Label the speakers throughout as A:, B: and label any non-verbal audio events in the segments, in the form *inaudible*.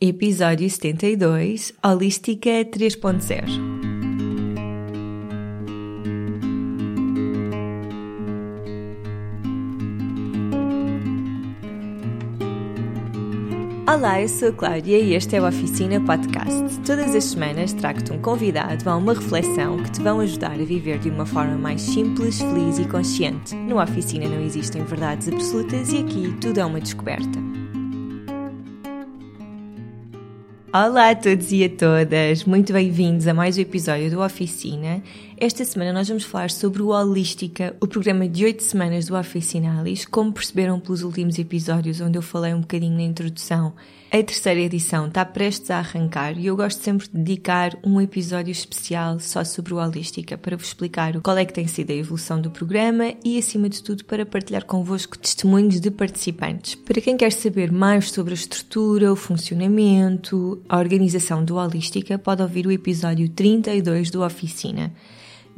A: Episódio 72 Holística 3.0 Olá, eu sou a Cláudia e este é o Oficina Podcast. Todas as semanas trago-te um convidado a uma reflexão que te vão ajudar a viver de uma forma mais simples, feliz e consciente. No Oficina não existem verdades absolutas e aqui tudo é uma descoberta. Olá a todos e a todas, muito bem-vindos a mais um episódio do Oficina. Esta semana nós vamos falar sobre o Holística, o programa de 8 semanas do Oficinalis. Como perceberam pelos últimos episódios, onde eu falei um bocadinho na introdução, a terceira edição está prestes a arrancar e eu gosto sempre de dedicar um episódio especial só sobre o Holística para vos explicar qual é que tem sido a evolução do programa e, acima de tudo, para partilhar convosco testemunhos de participantes. Para quem quer saber mais sobre a estrutura, o funcionamento, a organização do Holística, pode ouvir o episódio 32 do Oficina.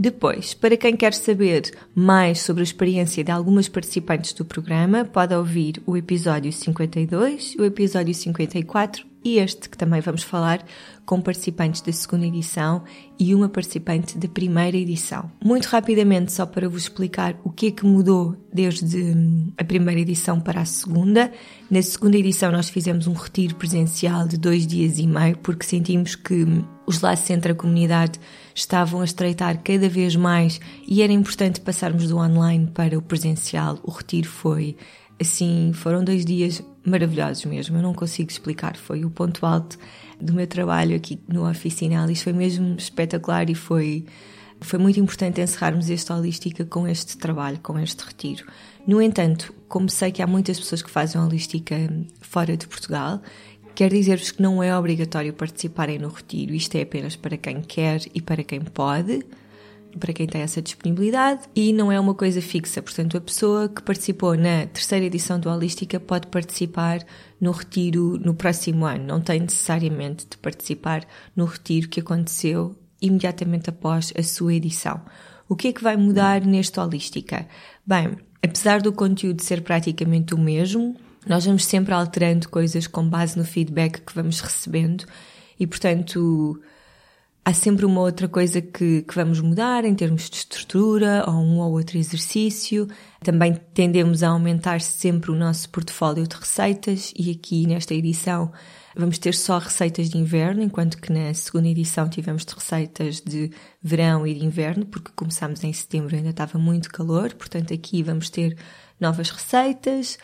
A: Depois, para quem quer saber mais sobre a experiência de algumas participantes do programa, pode ouvir o episódio 52, o episódio 54 e este que também vamos falar com participantes da segunda edição e uma participante da primeira edição. Muito rapidamente, só para vos explicar o que é que mudou desde a primeira edição para a segunda. Na segunda edição, nós fizemos um retiro presencial de dois dias e meio, porque sentimos que os laços entre a comunidade estavam a estreitar cada vez mais e era importante passarmos do online para o presencial. O retiro foi assim, foram dois dias maravilhosos mesmo, eu não consigo explicar, foi o ponto alto do meu trabalho aqui no Oficina Alice, foi mesmo espetacular e foi, foi muito importante encerrarmos esta holística com este trabalho, com este retiro. No entanto, como sei que há muitas pessoas que fazem holística fora de Portugal, quero dizer-vos que não é obrigatório participarem no retiro, isto é apenas para quem quer e para quem pode para quem tem essa disponibilidade e não é uma coisa fixa. Portanto, a pessoa que participou na terceira edição do Holística pode participar no retiro no próximo ano. Não tem necessariamente de participar no retiro que aconteceu imediatamente após a sua edição. O que é que vai mudar neste Holística? Bem, apesar do conteúdo ser praticamente o mesmo, nós vamos sempre alterando coisas com base no feedback que vamos recebendo e, portanto, há sempre uma outra coisa que, que, vamos mudar em termos de estrutura ou um ou outro exercício. Também tendemos a aumentar sempre o nosso portfólio de receitas e aqui nesta edição vamos ter só receitas de inverno, enquanto que na segunda edição tivemos de receitas de verão e de inverno, porque começámos em setembro e ainda estava muito calor, portanto aqui vamos ter novas receitas.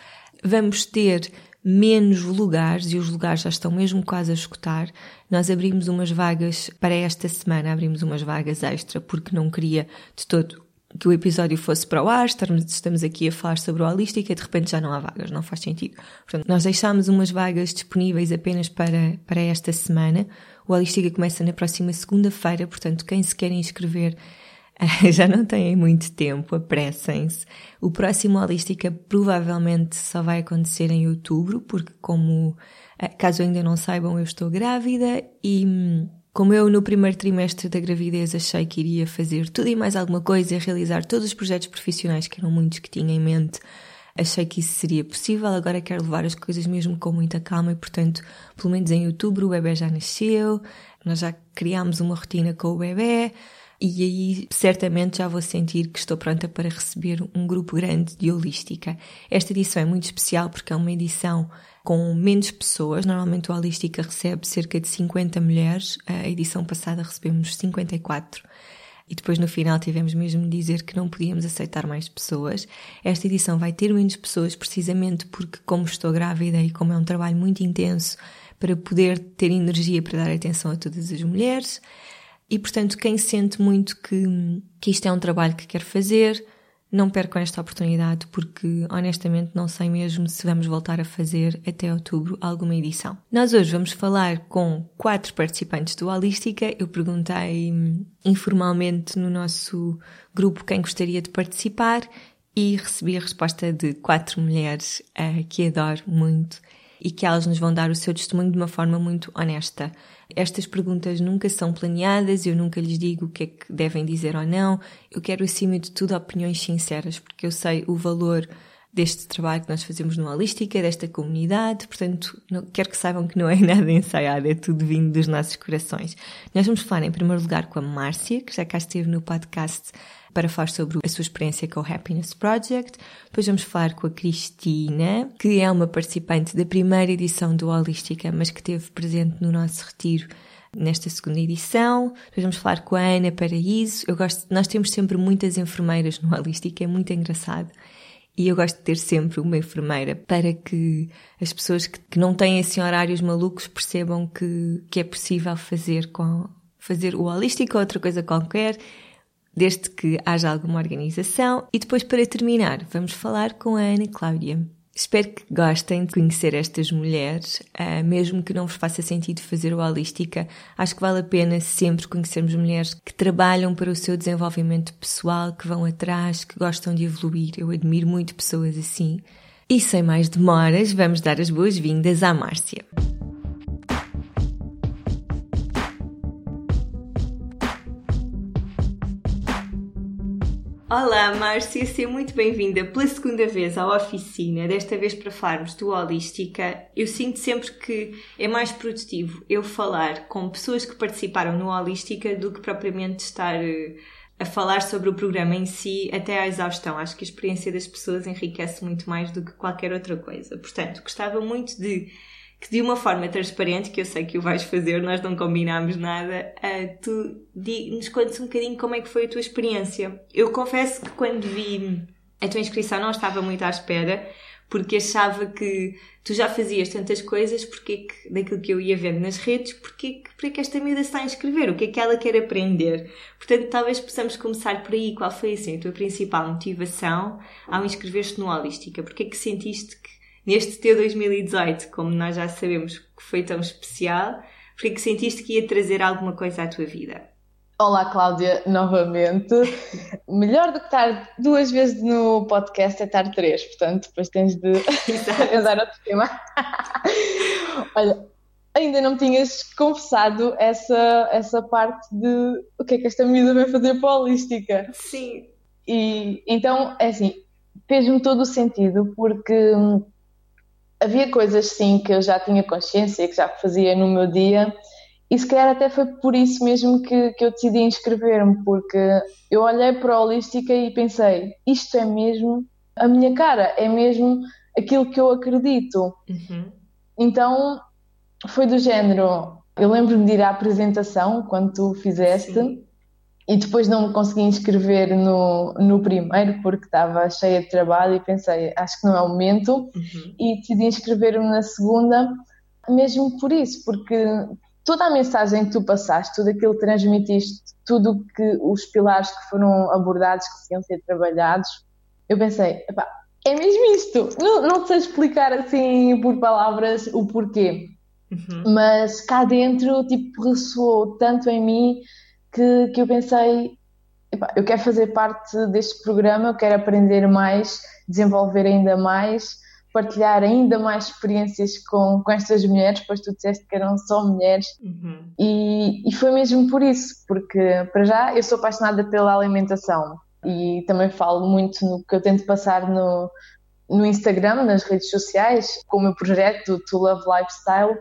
A: Vamos ter menos lugares e os lugares já estão mesmo quase a escutar. Nós abrimos umas vagas para esta semana, abrimos umas vagas extra porque não queria de todo que o episódio fosse para o ar, estamos aqui a falar sobre o holística e de repente já não há vagas, não faz sentido. Portanto, nós deixámos umas vagas disponíveis apenas para, para esta semana. O holística começa na próxima segunda-feira, portanto, quem se quer inscrever *laughs* já não têm muito tempo, apressem-se. O próximo Holística provavelmente só vai acontecer em outubro, porque como, eh, caso ainda não saibam, eu estou grávida e hum, como eu no primeiro trimestre da gravidez achei que iria fazer tudo e mais alguma coisa e realizar todos os projetos profissionais que eram muitos que tinha em mente, achei que isso seria possível. Agora quero levar as coisas mesmo com muita calma e, portanto, pelo menos em outubro o bebê já nasceu, nós já criámos uma rotina com o bebê, e aí certamente já vou sentir que estou pronta para receber um grupo grande de holística. Esta edição é muito especial porque é uma edição com menos pessoas. Normalmente o Holística recebe cerca de 50 mulheres. A edição passada recebemos 54. E depois no final tivemos mesmo de dizer que não podíamos aceitar mais pessoas. Esta edição vai ter menos pessoas precisamente porque, como estou grávida e como é um trabalho muito intenso para poder ter energia para dar atenção a todas as mulheres, e portanto, quem sente muito que, que isto é um trabalho que quer fazer, não percam esta oportunidade, porque honestamente não sei mesmo se vamos voltar a fazer até outubro alguma edição. Nós hoje vamos falar com quatro participantes do Holística. Eu perguntei hum, informalmente no nosso grupo quem gostaria de participar e recebi a resposta de quatro mulheres uh, que adoro muito e que elas nos vão dar o seu testemunho de uma forma muito honesta. Estas perguntas nunca são planeadas, eu nunca lhes digo o que é que devem dizer ou não. Eu quero, acima de tudo, opiniões sinceras, porque eu sei o valor deste trabalho que nós fazemos no Holística, desta comunidade, portanto, não, quero que saibam que não é *laughs* nada ensaiado, é tudo vindo dos nossos corações. Nós vamos falar em primeiro lugar com a Márcia, que já cá esteve no podcast para falar sobre a sua experiência com o Happiness Project. Depois vamos falar com a Cristina, que é uma participante da primeira edição do Holística, mas que esteve presente no nosso retiro nesta segunda edição. Depois vamos falar com a Ana Paraíso. Eu gosto, nós temos sempre muitas enfermeiras no Holística, é muito engraçado. E eu gosto de ter sempre uma enfermeira para que as pessoas que, que não têm assim horários malucos percebam que, que é possível fazer com fazer o holístico ou outra coisa qualquer desde que haja alguma organização. E depois, para terminar, vamos falar com a Ana Cláudia. Espero que gostem de conhecer estas mulheres, uh, mesmo que não vos faça sentido fazer o Holística. Acho que vale a pena sempre conhecermos mulheres que trabalham para o seu desenvolvimento pessoal, que vão atrás, que gostam de evoluir. Eu admiro muito pessoas assim. E sem mais demoras, vamos dar as boas-vindas à Márcia. Olá, Márcia, seja muito bem-vinda pela segunda vez à oficina, desta vez para falarmos do Holística. Eu sinto sempre que é mais produtivo eu falar com pessoas que participaram no Holística do que propriamente estar eh, a falar sobre o programa em si até à exaustão. Acho que a experiência das pessoas enriquece muito mais do que qualquer outra coisa. Portanto, gostava muito de que de uma forma transparente, que eu sei que o vais fazer, nós não combinámos nada, uh, tu nos contes um bocadinho como é que foi a tua experiência. Eu confesso que quando vi a tua inscrição não estava muito à espera, porque achava que tu já fazias tantas coisas, porque que, daquilo que eu ia vendo nas redes, porque, porque que esta miúda está a inscrever, o que é que ela quer aprender. Portanto, talvez possamos começar por aí. Qual foi assim, a tua principal motivação ao inscrever-te no Holística? Porque é que sentiste que neste teu 2018, como nós já sabemos que foi tão especial, porque que sentiste que ia trazer alguma coisa à tua vida?
B: Olá, Cláudia, novamente. *laughs* Melhor do que estar duas vezes no podcast é estar três, portanto, depois tens de usar *laughs* outro tema. *laughs* Olha, ainda não me tinhas confessado essa, essa parte de o que é que esta miúda vai fazer para a holística.
A: Sim.
B: E então, é assim, fez-me todo o sentido, porque hum, havia coisas sim que eu já tinha consciência, que já fazia no meu dia, e se calhar até foi por isso mesmo que, que eu decidi inscrever-me, porque eu olhei para a holística e pensei: isto é mesmo a minha cara, é mesmo aquilo que eu acredito. Uhum. Então foi do género. Eu lembro-me de ir à apresentação quando tu fizeste. Sim e depois não me consegui inscrever no, no primeiro porque estava cheia de trabalho e pensei, acho que não é o momento, uhum. e decidi inscrever-me na segunda, mesmo por isso, porque toda a mensagem que tu passaste, tudo aquilo que transmitiste, tudo que os pilares que foram abordados, que iam ser trabalhados, eu pensei, é mesmo isto, não, não sei explicar assim por palavras o porquê, uhum. mas cá dentro tipo ressoou tanto em mim que, que eu pensei, eu quero fazer parte deste programa, eu quero aprender mais, desenvolver ainda mais, partilhar ainda mais experiências com, com estas mulheres, pois tu disseste que eram só mulheres, uhum. e, e foi mesmo por isso, porque para já eu sou apaixonada pela alimentação. E também falo muito no que eu tento passar no, no Instagram, nas redes sociais, com o meu projeto To Love Lifestyle,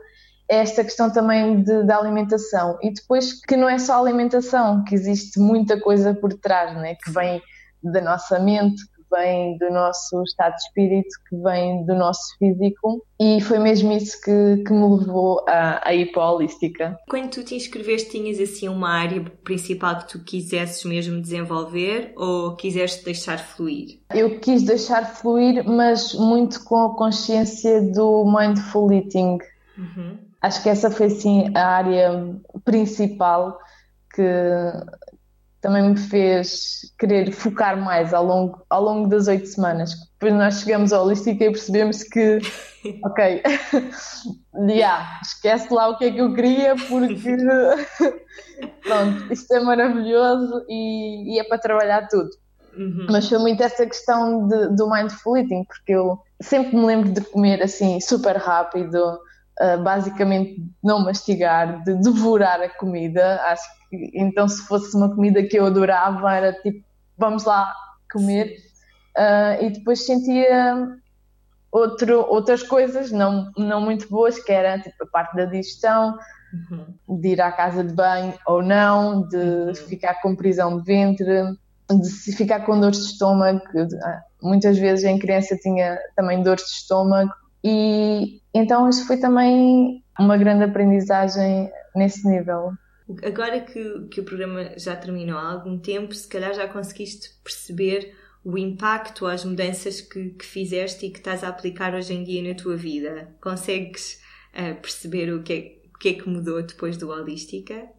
B: esta questão também de, da alimentação. E depois que não é só alimentação, que existe muita coisa por trás, né? que vem da nossa mente, que vem do nosso estado de espírito, que vem do nosso físico. E foi mesmo isso que, que me levou a, a ir para a holística.
A: Quando tu te inscreveste, tinhas assim uma área principal que tu quisesses mesmo desenvolver ou quiseste deixar fluir?
B: Eu quis deixar fluir, mas muito com a consciência do mindful eating. Uhum. Acho que essa foi sim a área principal que também me fez querer focar mais ao longo, ao longo das oito semanas. Depois nós chegamos ao holística e percebemos que, *laughs* ok, *laughs* yeah, esquece lá o que é que eu queria porque *laughs* pronto, isto é maravilhoso e, e é para trabalhar tudo. Uhum. Mas foi muito essa questão de, do mindful eating, porque eu sempre me lembro de comer assim super rápido, uh, basicamente não mastigar, de devorar a comida. Acho que então se fosse uma comida que eu adorava, era tipo, vamos lá comer. uh, e depois sentia outro, outras coisas não, não muito boas, que era tipo a parte da digestão, uhum. de ir à casa de banho ou não, de uhum. ficar com prisão de ventre, de se ficar com dores de estômago. Ah, muitas vezes em criança tinha também dores de estômago e então isso foi também uma grande aprendizagem nesse nível.
A: Agora que, que o programa já terminou há algum tempo, se calhar já conseguiste perceber o impacto, as mudanças que, que fizeste e que estás a aplicar hoje em dia na tua vida? Consegues uh, perceber o que, é, o que é que mudou depois do Holística?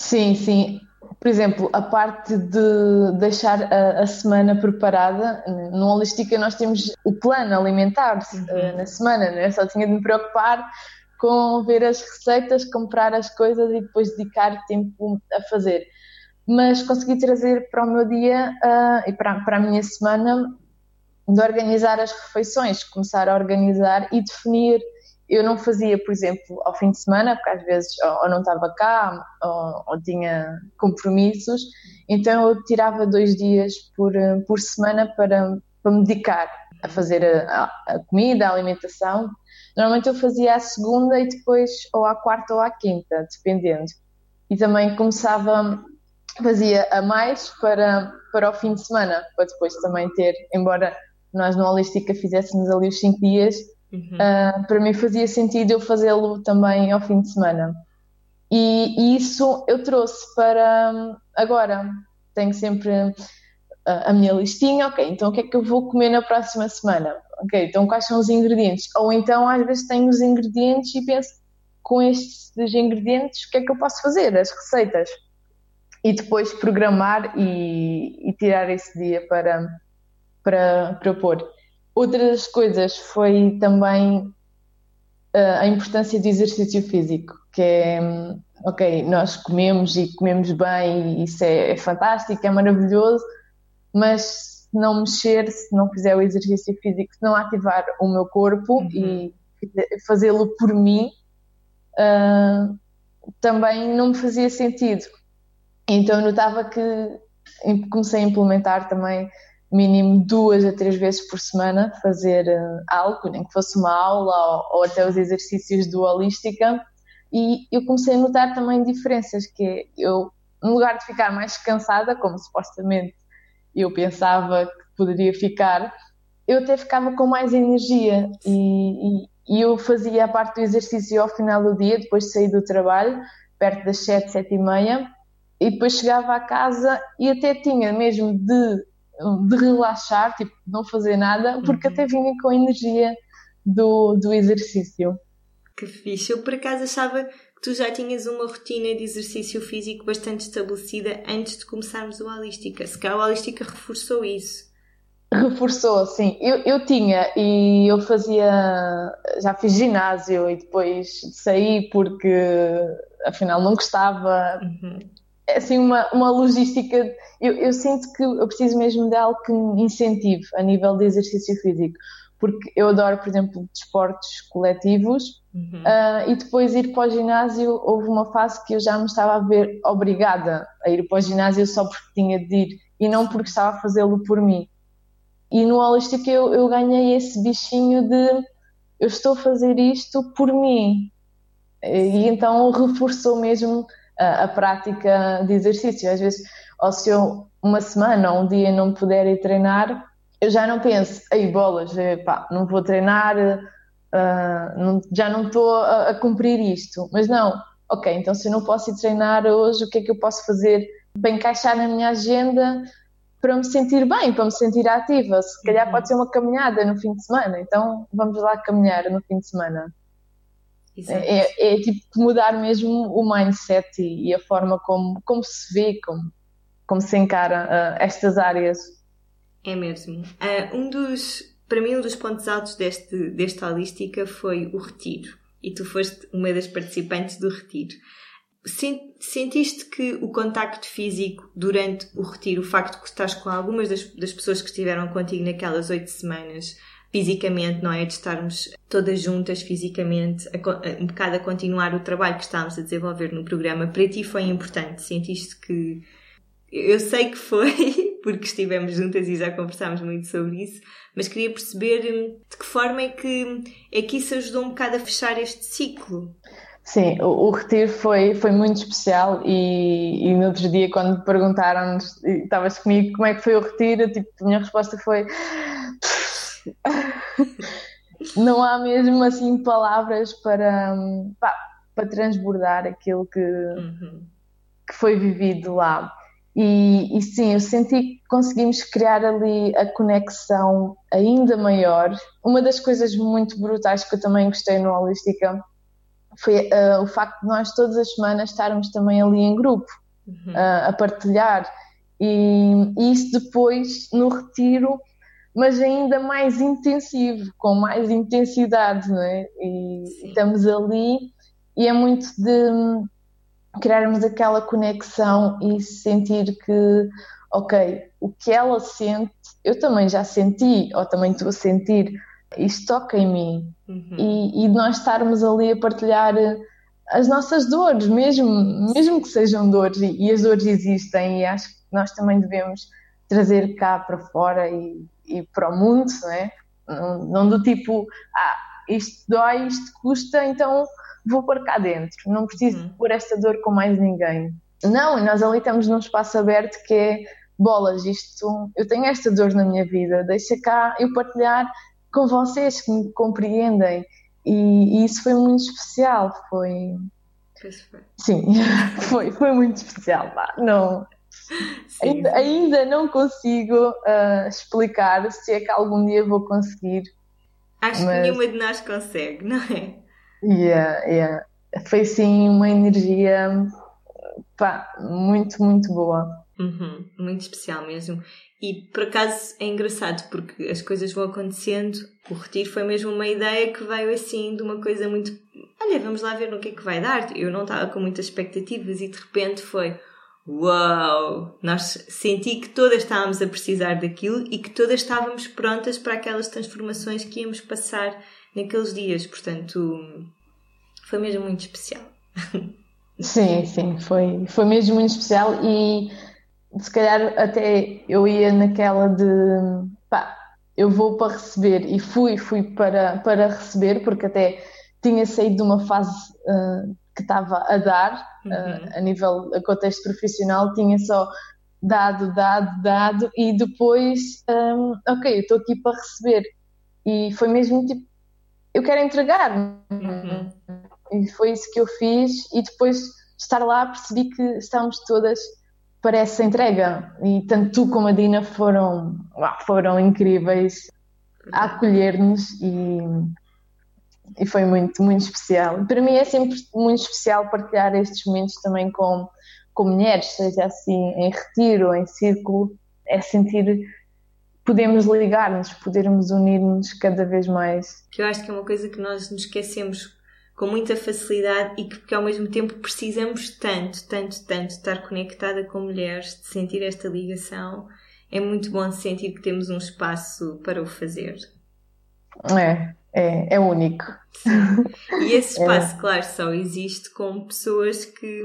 B: Sim, sim. Por exemplo, a parte de deixar a, a semana preparada, no Holística nós temos o plano alimentar uhum. uh, na semana, né? só tinha de me preocupar com ver as receitas, comprar as coisas e depois dedicar tempo a fazer mas consegui trazer para o meu dia uh, e para, para a minha semana de organizar as refeições, começar a organizar e definir. Eu não fazia, por exemplo, ao fim de semana, porque às vezes ou, não estava cá ou, ou, tinha compromissos, então eu tirava dois dias por, por semana para, para me dedicar a fazer a, a comida, a alimentação. Normalmente eu fazia à segunda e depois ou à quarta ou à quinta, dependendo. E também começava fazia a mais para, para o fim de semana, para depois também ter, embora nós no Holística fizéssemos ali os 5 dias, uhum. uh, para mim fazia sentido eu fazê-lo também ao fim de semana. E, e, isso eu trouxe para agora. Tenho sempre a, ah, a minha listinha, ok, então o que é que eu vou comer na próxima semana? Ok, então quais são os ingredientes? Ou então às vezes tenho os ingredientes e penso, com estes ingredientes, o que é que eu posso fazer? As receitas e depois programar e, e tirar esse dia para, para propor. Outras coisas foi também uh, a importância do exercício físico, que é, ok, nós comemos e comemos bem, e isso é, é fantástico, é maravilhoso, mas se não mexer, se não fizer o exercício físico, se não ativar o meu corpo uhum. e fazê-lo por mim, uh, também não me fazia sentido então eu notava que comecei a implementar também mínimo duas a três vezes por semana fazer uh, algo, nem que fosse uma aula ou, ou, até os exercícios do Holística. E eu comecei a notar também diferenças que eu, no lugar de ficar mais cansada, como supostamente eu pensava que poderia ficar, eu até ficava com mais energia. E, e, e eu fazia a parte do exercício ao final do dia, depois de sair do trabalho, perto das sete, sete e meia, e depois chegava à casa e até tinha mesmo de, de relaxar, tipo, não fazer nada, porque uhum. até vinha com a energia do, do exercício.
A: Que fixe. Eu por acaso achava que tu já tinhas uma rotina de exercício físico bastante estabelecida antes de começarmos o Holística. Se calhar o Holística reforçou isso.
B: Reforçou, sim. Eu, eu tinha e eu fazia, já fiz ginásio e depois saí porque afinal não gostava. Uhum *laughs* assim uma, uma logística. Eu, eu, sinto que eu preciso mesmo de algo que me incentive a nível de exercício físico, porque eu adoro, por exemplo, desportos coletivos uhum. uh, e depois ir para o ginásio. Houve uma fase que eu já me estava a ver obrigada a ir para o ginásio só porque tinha de ir e não porque estava a fazê-lo por mim. E no Holístico eu, eu ganhei esse bichinho de eu estou a fazer isto por mim. E então reforçou mesmo a, a prática de exercício. Às vezes, ou se eu uma semana ou um dia não puder ir treinar, eu já não penso, aí bolas, eh, pá, não vou treinar, uh, não, já não estou a, a, cumprir isto. Mas não, ok, então se eu não posso ir treinar hoje, o que é que eu posso fazer para encaixar na minha agenda para me sentir bem, para me sentir ativa? Se calhar uhum. pode ser uma caminhada no fim de semana, então vamos lá caminhar no fim de semana. É, é, é, tipo mudar mesmo o mindset e, e, a forma como, como se vê, como, como se encara uh, estas áreas.
A: É mesmo. Uh, um dos, para mim, um dos pontos altos deste, desta holística foi o retiro. E tu foste uma das participantes do retiro. Sentiste que o contacto físico durante o retiro, o facto de que estás com algumas das, das pessoas que estiveram contigo naquelas oito semanas, fisicamente, não é? De estarmos todas juntas fisicamente, a, um bocado a continuar o trabalho que estávamos a desenvolver no programa. Para ti foi importante? Sentiste que. Eu sei que foi, *laughs* porque estivemos juntas e já conversámos muito sobre isso, mas queria perceber hum, de que forma é que, é que isso ajudou um bocado a fechar este ciclo.
B: Sim, o, o retiro foi, foi muito especial e, e no outro dia quando me perguntaram-nos, estavas comigo, como é que foi o retiro, tipo, a minha resposta foi *laughs* não há mesmo assim palavras para, pá, para transbordar aquilo que, uhum. que foi vivido lá. E, e, sim, eu senti que conseguimos criar ali a conexão ainda maior. Uma das coisas muito brutais que eu também gostei no Holística foi uh, o facto de nós todas as semanas estarmos também ali em grupo uhum. uh, a partilhar. E, e, isso depois, no retiro, mas ainda mais intensivo, com mais intensidade, não é? E Sim. estamos ali e é muito de criarmos aquela conexão e sentir que, ok, o que ela sente, eu também já senti, ou também estou a sentir, isto toca em mim. Uhum. E, e nós estarmos ali a partilhar as nossas dores, mesmo, mesmo que sejam dores, e, e as dores existem, e acho que nós também devemos trazer cá para fora e e para o mundo, não é? Não, não do tipo, ah, isto dói, isto custa, então vou pôr cá dentro, não preciso uhum. pôr esta dor com mais ninguém. Não, nós ali estamos num espaço aberto que é bolas, isto, eu tenho esta dor na minha vida, deixa cá eu partilhar com vocês que me compreendem. E, e isso foi muito especial, foi. Sim, *laughs* foi, foi muito especial. Pá. Não, Ainda, ainda, não consigo uh, explicar se é que algum dia vou conseguir.
A: Acho mas... que nenhuma de nós consegue, não é?
B: Yeah, yeah. Foi sim uma energia pá, muito, muito boa.
A: Uhum, muito especial mesmo. E por acaso é engraçado porque as coisas vão acontecendo. O retiro foi mesmo uma ideia que veio assim de uma coisa muito. Olha, vamos lá ver no que é que vai dar. Eu não estava com muitas expectativas e de repente foi Uau! Nós senti que todas estávamos a precisar daquilo e que todas estávamos prontas para aquelas transformações que íamos passar naqueles dias. Portanto, foi mesmo muito especial.
B: Sim, sim, foi, foi mesmo muito especial e se calhar até eu ia naquela de pá, eu vou para receber e fui, fui para, para receber porque até tinha saído de uma fase uh, que estava a dar uhum. uh, a nível a contexto profissional tinha só dado, dado, dado e depois um, ok, eu estou aqui para receber e foi mesmo tipo eu quero entregar uhum. e foi isso que eu fiz e depois de estar lá percebi que estamos todas para essa entrega e tanto tu como a Dina foram foram incríveis a acolher-nos e e foi muito, muito especial. Para mim é sempre muito especial partilhar estes momentos também com, com mulheres, seja assim em retiro, em círculo, é sentir podemos ligar-nos, podermos unir-nos cada vez mais.
A: Que eu acho que é uma coisa que nós nos esquecemos com muita facilidade e que, que ao mesmo tempo precisamos tanto, tanto, tanto estar conectada com mulheres, de sentir esta ligação. É muito bom sentir que temos um espaço para o fazer.
B: É, é, é único.
A: Sim. E esse é. espaço, é. claro, só existe com pessoas que,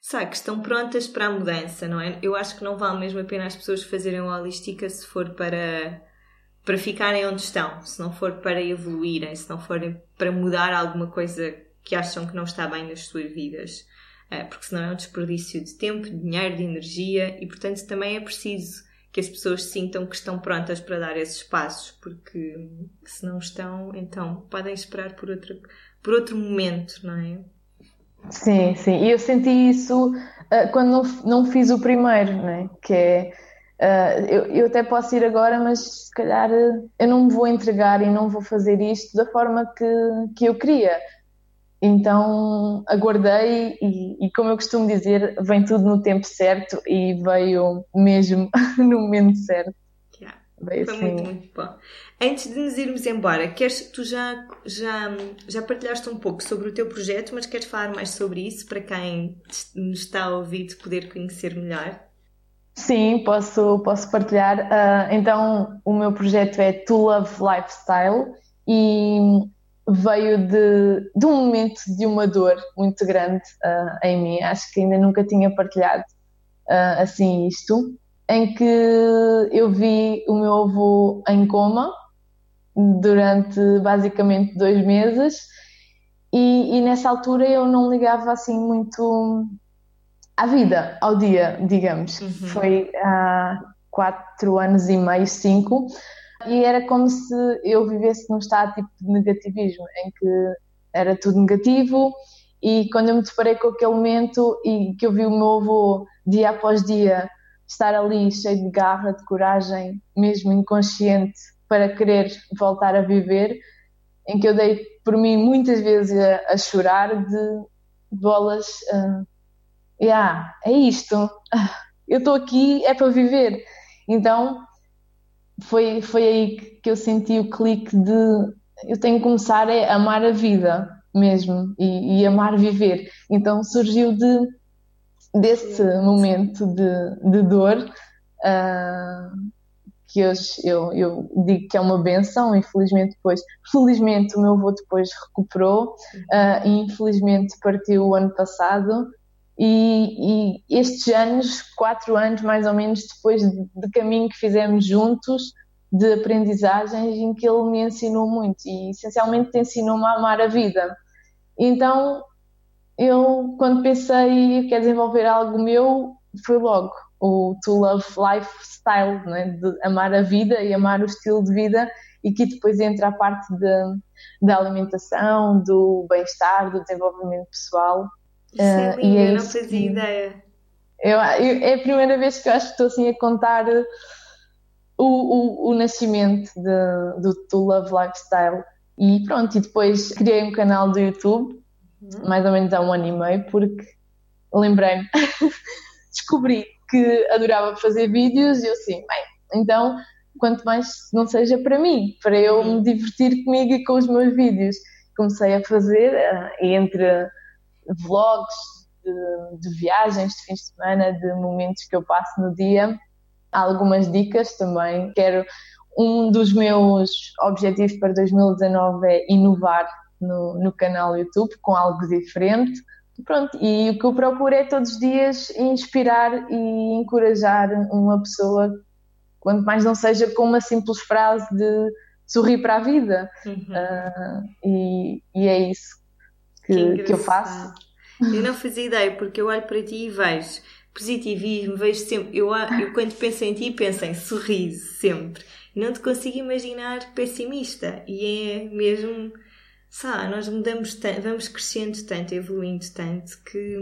A: sabe, que estão prontas para a mudança, não é? Eu acho que não vale mesmo a pena as pessoas fazerem uma holística se for para, para ficarem onde estão, se não for para evoluírem, se não for para mudar alguma coisa que acham que não está bem nas suas vidas. Eh, porque senão é um desperdício de tempo, de dinheiro, de energia e, portanto, também é preciso que as pessoas sintam que estão prontas para dar esses passos, porque se não estão, então podem esperar por outro, por outro momento, não é?
B: Sim, sim. E eu senti isso uh, quando não, não fiz o primeiro, não é? Que é. Uh, eu, eu até posso ir agora, mas se calhar uh, eu não me vou entregar e não vou fazer isto da forma que, que eu queria. Então aguardei e, e, como eu costumo dizer, vem tudo no tempo certo e veio mesmo *laughs* no momento certo.
A: Yeah. Veio Foi assim. muito, muito bom. Antes de nos irmos embora, queres, tu já, já, já partilhaste um pouco sobre o teu projeto, mas queres falar mais sobre isso para quem nos está a ouvir poder conhecer melhor?
B: Sim, posso, posso partilhar. Uh, então, o meu projeto é To Love Lifestyle e veio de, de um momento de uma dor muito grande uh, em mim. Acho que ainda nunca tinha partilhado uh, assim isto. em que eu vi o meu avô em coma durante basicamente dois meses e, e, nessa altura eu não ligava assim muito à vida, ao dia, digamos. Uhum. Foi há quatro anos e meio, cinco, e era como se eu vivesse num estado tipo de negativismo, em que era tudo negativo, e quando eu me deparei com aquele momento e que eu vi o meu avô dia após dia estar ali cheio de garra, de coragem, mesmo inconsciente, para querer voltar a viver, em que eu dei por mim muitas vezes a, a chorar de bolas. Uh, yeah, é isto, ah, *laughs* eu estou aqui, é para viver. Então foi, foi aí que eu senti o clique de eu tenho que começar a amar a vida mesmo e, e amar viver. Então surgiu de desse momento de, de dor uh, que hoje eu, eu, digo que é uma benção, infelizmente depois, felizmente o meu avô depois recuperou uh, e infelizmente partiu o ano passado e, e, estes anos, quatro anos mais ou menos depois de, de caminho que fizemos juntos, de aprendizagens em que ele me ensinou muito e essencialmente ensinou-me a amar a vida. Então eu, quando pensei que quer desenvolver algo meu, foi logo o To Love Lifestyle, né? de amar a vida e amar o estilo de vida, e que depois entra a parte da alimentação, do bem-estar, do desenvolvimento pessoal.
A: Isso é lindo, uh, é eu não fazia que, ideia.
B: Eu, eu, é a primeira vez que eu acho que estou assim a contar o, o, o nascimento de, do To Love Lifestyle. E pronto, e depois criei um canal do YouTube, uhum. mais ou menos há um ano e meio, porque lembrei-me, *laughs* descobri que adorava fazer vídeos e eu assim, bem, então quanto mais não seja para mim, para eu me divertir comigo e com os meus vídeos. Comecei a fazer uh, entre vlogs de, de, viagens, de fins de semana, de momentos que eu passo no dia, algumas dicas também. Quero um dos meus objetivos para 2019 é inovar no, no canal YouTube com algo diferente Pronto, e o que eu procuro é todos os dias inspirar e encorajar uma pessoa, quanto mais não seja com uma simples frase de sorrir para a vida. Uhum. Uh, e, e, é isso que, que, que, eu faço.
A: Eu não fazia ideia, porque eu olho para ti e vejo positivismo, vejo sempre. Eu, eu quando penso em ti, penso em sorriso, sempre. Não te consigo imaginar pessimista. E é mesmo sabe, nós mudamos tanto, vamos crescendo tanto, evoluindo tanto que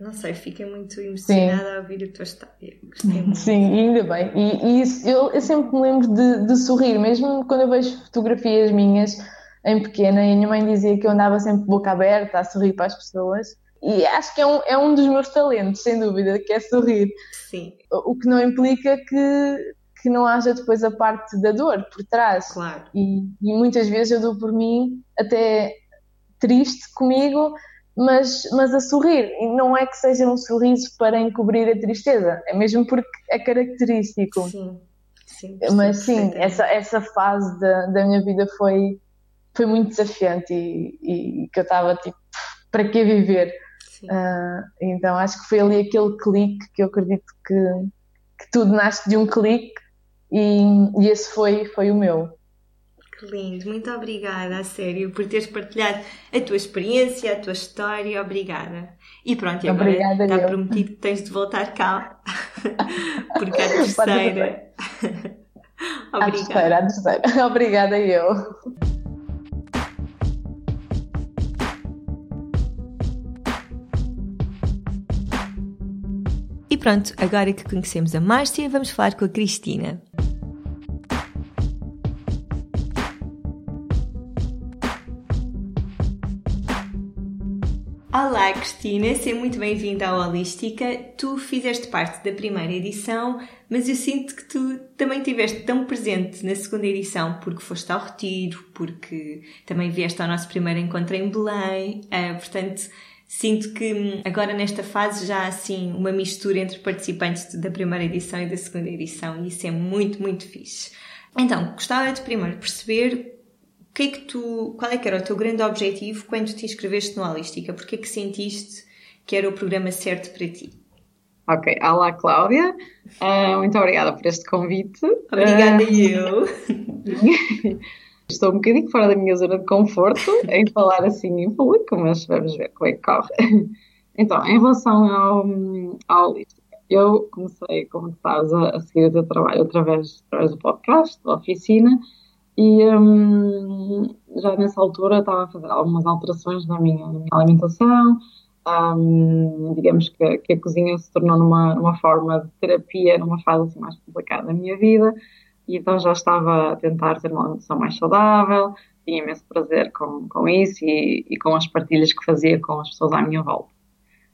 A: não sei, fiquei muito emocionada Sim. a ouvir a tua história. Gostei *laughs* muito.
B: Sim, ainda bem. E, e isso, eu, eu, sempre me lembro de, de, sorrir, mesmo quando eu vejo fotografias minhas em pequena, e a minha mãe dizia que eu andava sempre boca aberta a sorrir para as pessoas. E acho que é um, é um dos meus talentos, sem dúvida, que é sorrir.
A: Sim.
B: O, que não implica que que não haja depois a parte da dor por trás.
A: Claro.
B: E, e muitas vezes eu dou por mim até triste comigo, mas, mas a sorrir. E não é que seja um sorriso para encobrir a tristeza, é mesmo porque é característico.
A: Sim. sim
B: mas sim, essa, essa fase da, da minha vida foi, foi muito desafiante e, e que eu estava tipo, para que viver? Uh, então acho que foi ali aquele clique que eu acredito que, que tudo nasce de um clique e, e esse foi, foi o meu.
A: Que lindo, muito obrigada, a sério, por teres partilhado a tua experiência, a tua história, obrigada. E pronto, e agora obrigada está eu. prometido que tens de voltar cá, *laughs* porque a *laughs* terceira.
B: obrigada. A terceira, a terceira. Obrigada eu.
A: Pronto, agora que conhecemos a Márcia, vamos falar com a Cristina. Olá, Cristina, seja muito bem-vinda à Holística. Tu fizeste parte da primeira edição, mas eu sinto que tu também estiveste tão presente na segunda edição porque foste ao retiro, porque também vieste ao nosso primeiro encontro em Belém. Uh, portanto, sinto que hum, agora nesta fase já há assim uma mistura entre participantes da primeira edição e da segunda edição e isso é muito, muito fixe. Então, gostava de primeiro perceber que é que tu, qual é que era o teu grande objetivo quando te inscreveste no Holística? Porque é que sentiste que era o programa certo para ti?
C: Ok, olá Cláudia, uh, muito obrigada por este convite.
A: Obrigada uh, eu. *laughs* *laughs*
C: Estou um bocadinho fora da minha zona de conforto em falar assim em público, mas vamos ver como é que corre. Então, em relação ao, ao eu comecei, como tu a, seguir o teu trabalho através, através do podcast, da oficina, e um, já nessa altura estava a fazer algumas alterações na minha, na minha alimentação. Um, digamos que, que, a cozinha se tornou numa, numa forma de terapia numa fase assim, mais complicada da minha vida e então já estava a tentar ter uma alimentação mais saudável, tinha imenso prazer com, com isso e, e com as partilhas que fazia com as pessoas à minha volta.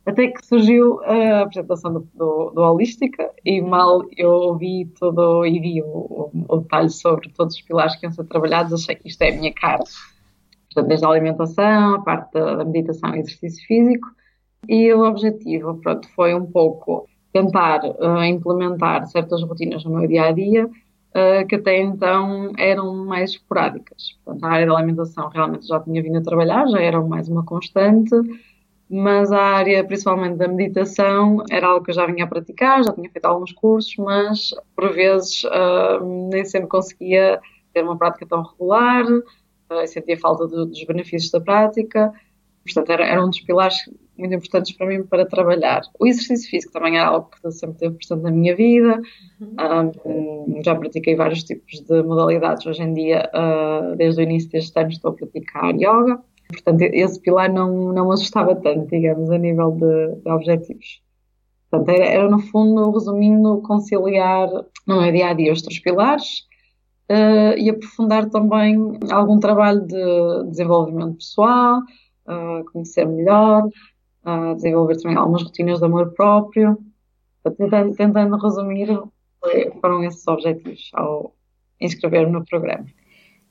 C: Até que surgiu a apresentação do, do, do Holística e mal eu ouvi todo e vi o, o, detalhe sobre todos os pilares que iam ser trabalhados, achei que isto é a minha cara. Portanto, desde a alimentação, a parte da, da meditação e exercício físico. E o objetivo, pronto, foi um pouco tentar uh, implementar certas rotinas no meu dia a dia uh, que até então eram mais esporádicas. Portanto, a área da alimentação realmente já tinha vindo a trabalhar, já era mais uma constante, mas a área principalmente da meditação era algo que eu já vinha a praticar, já tinha feito alguns cursos, mas por vezes uh, nem sempre conseguia ter uma prática tão regular, uh, sentia falta do, dos benefícios da prática. Portanto, era, era um dos pilares muito importantes para mim para trabalhar. O exercício físico também era algo que sempre teve presente na minha vida. Uhum. Um, já pratiquei vários tipos de modalidades. Hoje em dia, uh, desde o início deste ano, estou a praticar yoga. Portanto, esse pilar não, não me assustava tanto, digamos, a nível de, de objetivos. Portanto, era, era, no fundo, resumindo, conciliar no meu dia a dia os três pilares uh, e aprofundar também algum trabalho de desenvolvimento pessoal, uh, conhecer melhor, a desenvolver também algumas rotinas de amor próprio. Tentando, tentando resumir, foram esses objetivos ao inscrever-me no programa.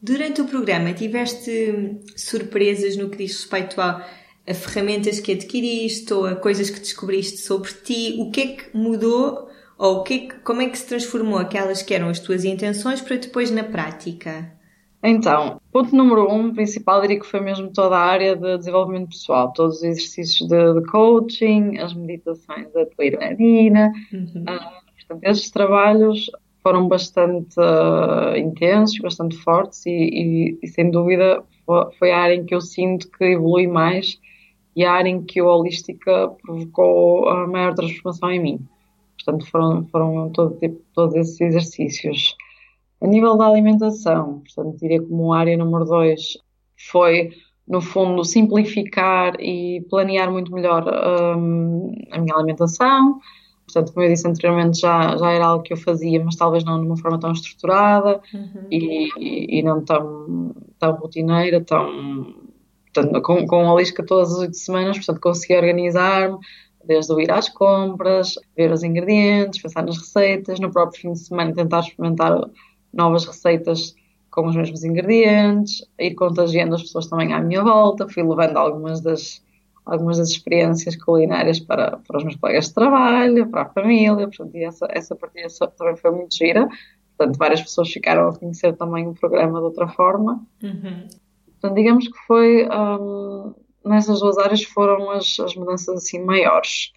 A: Durante o programa, tiveste surpresas no que diz respeito a, a ferramentas que adquiriste ou a coisas que descobriste sobre ti? O que é que mudou ou o que, é que como é que se transformou aquelas que eram as tuas intenções para depois na prática?
C: Então, ponto número um, principal, diria que foi mesmo toda a área de desenvolvimento pessoal, todos os exercícios de, de coaching, as meditações da tua Irina. Uhum. Uh, portanto, esses trabalhos foram bastante uh, intensos, bastante fortes e, e, e, sem dúvida foi a área em que eu sinto que evolui mais e a área em que a holística provocou a maior transformação em mim. Portanto, foram, foram todo tipo, todos esses exercícios. A nível da alimentação, portanto, diria como área número dois foi, no fundo, simplificar e planear muito melhor um, a minha alimentação. Portanto, como eu disse anteriormente, já, já era algo que eu fazia, mas talvez não de uma forma tão estruturada uhum. e, e, não tão, tão rotineira, tão, portanto, com, com a lisca todas as oito semanas, portanto, consegui organizar-me, desde o ir às compras, ver os ingredientes, pensar nas receitas, no próprio fim de semana tentar experimentar novas receitas com os mesmos ingredientes, ir contagiando as pessoas também à minha volta, fui levando algumas das, algumas das experiências culinárias para, para os meus colegas de trabalho, para a família, portanto, e essa, essa partilha também foi muito gira, portanto, várias pessoas ficaram a conhecer também o programa de outra forma. Uhum. Portanto, digamos que foi, um, nessas duas áreas foram as, as mudanças assim maiores.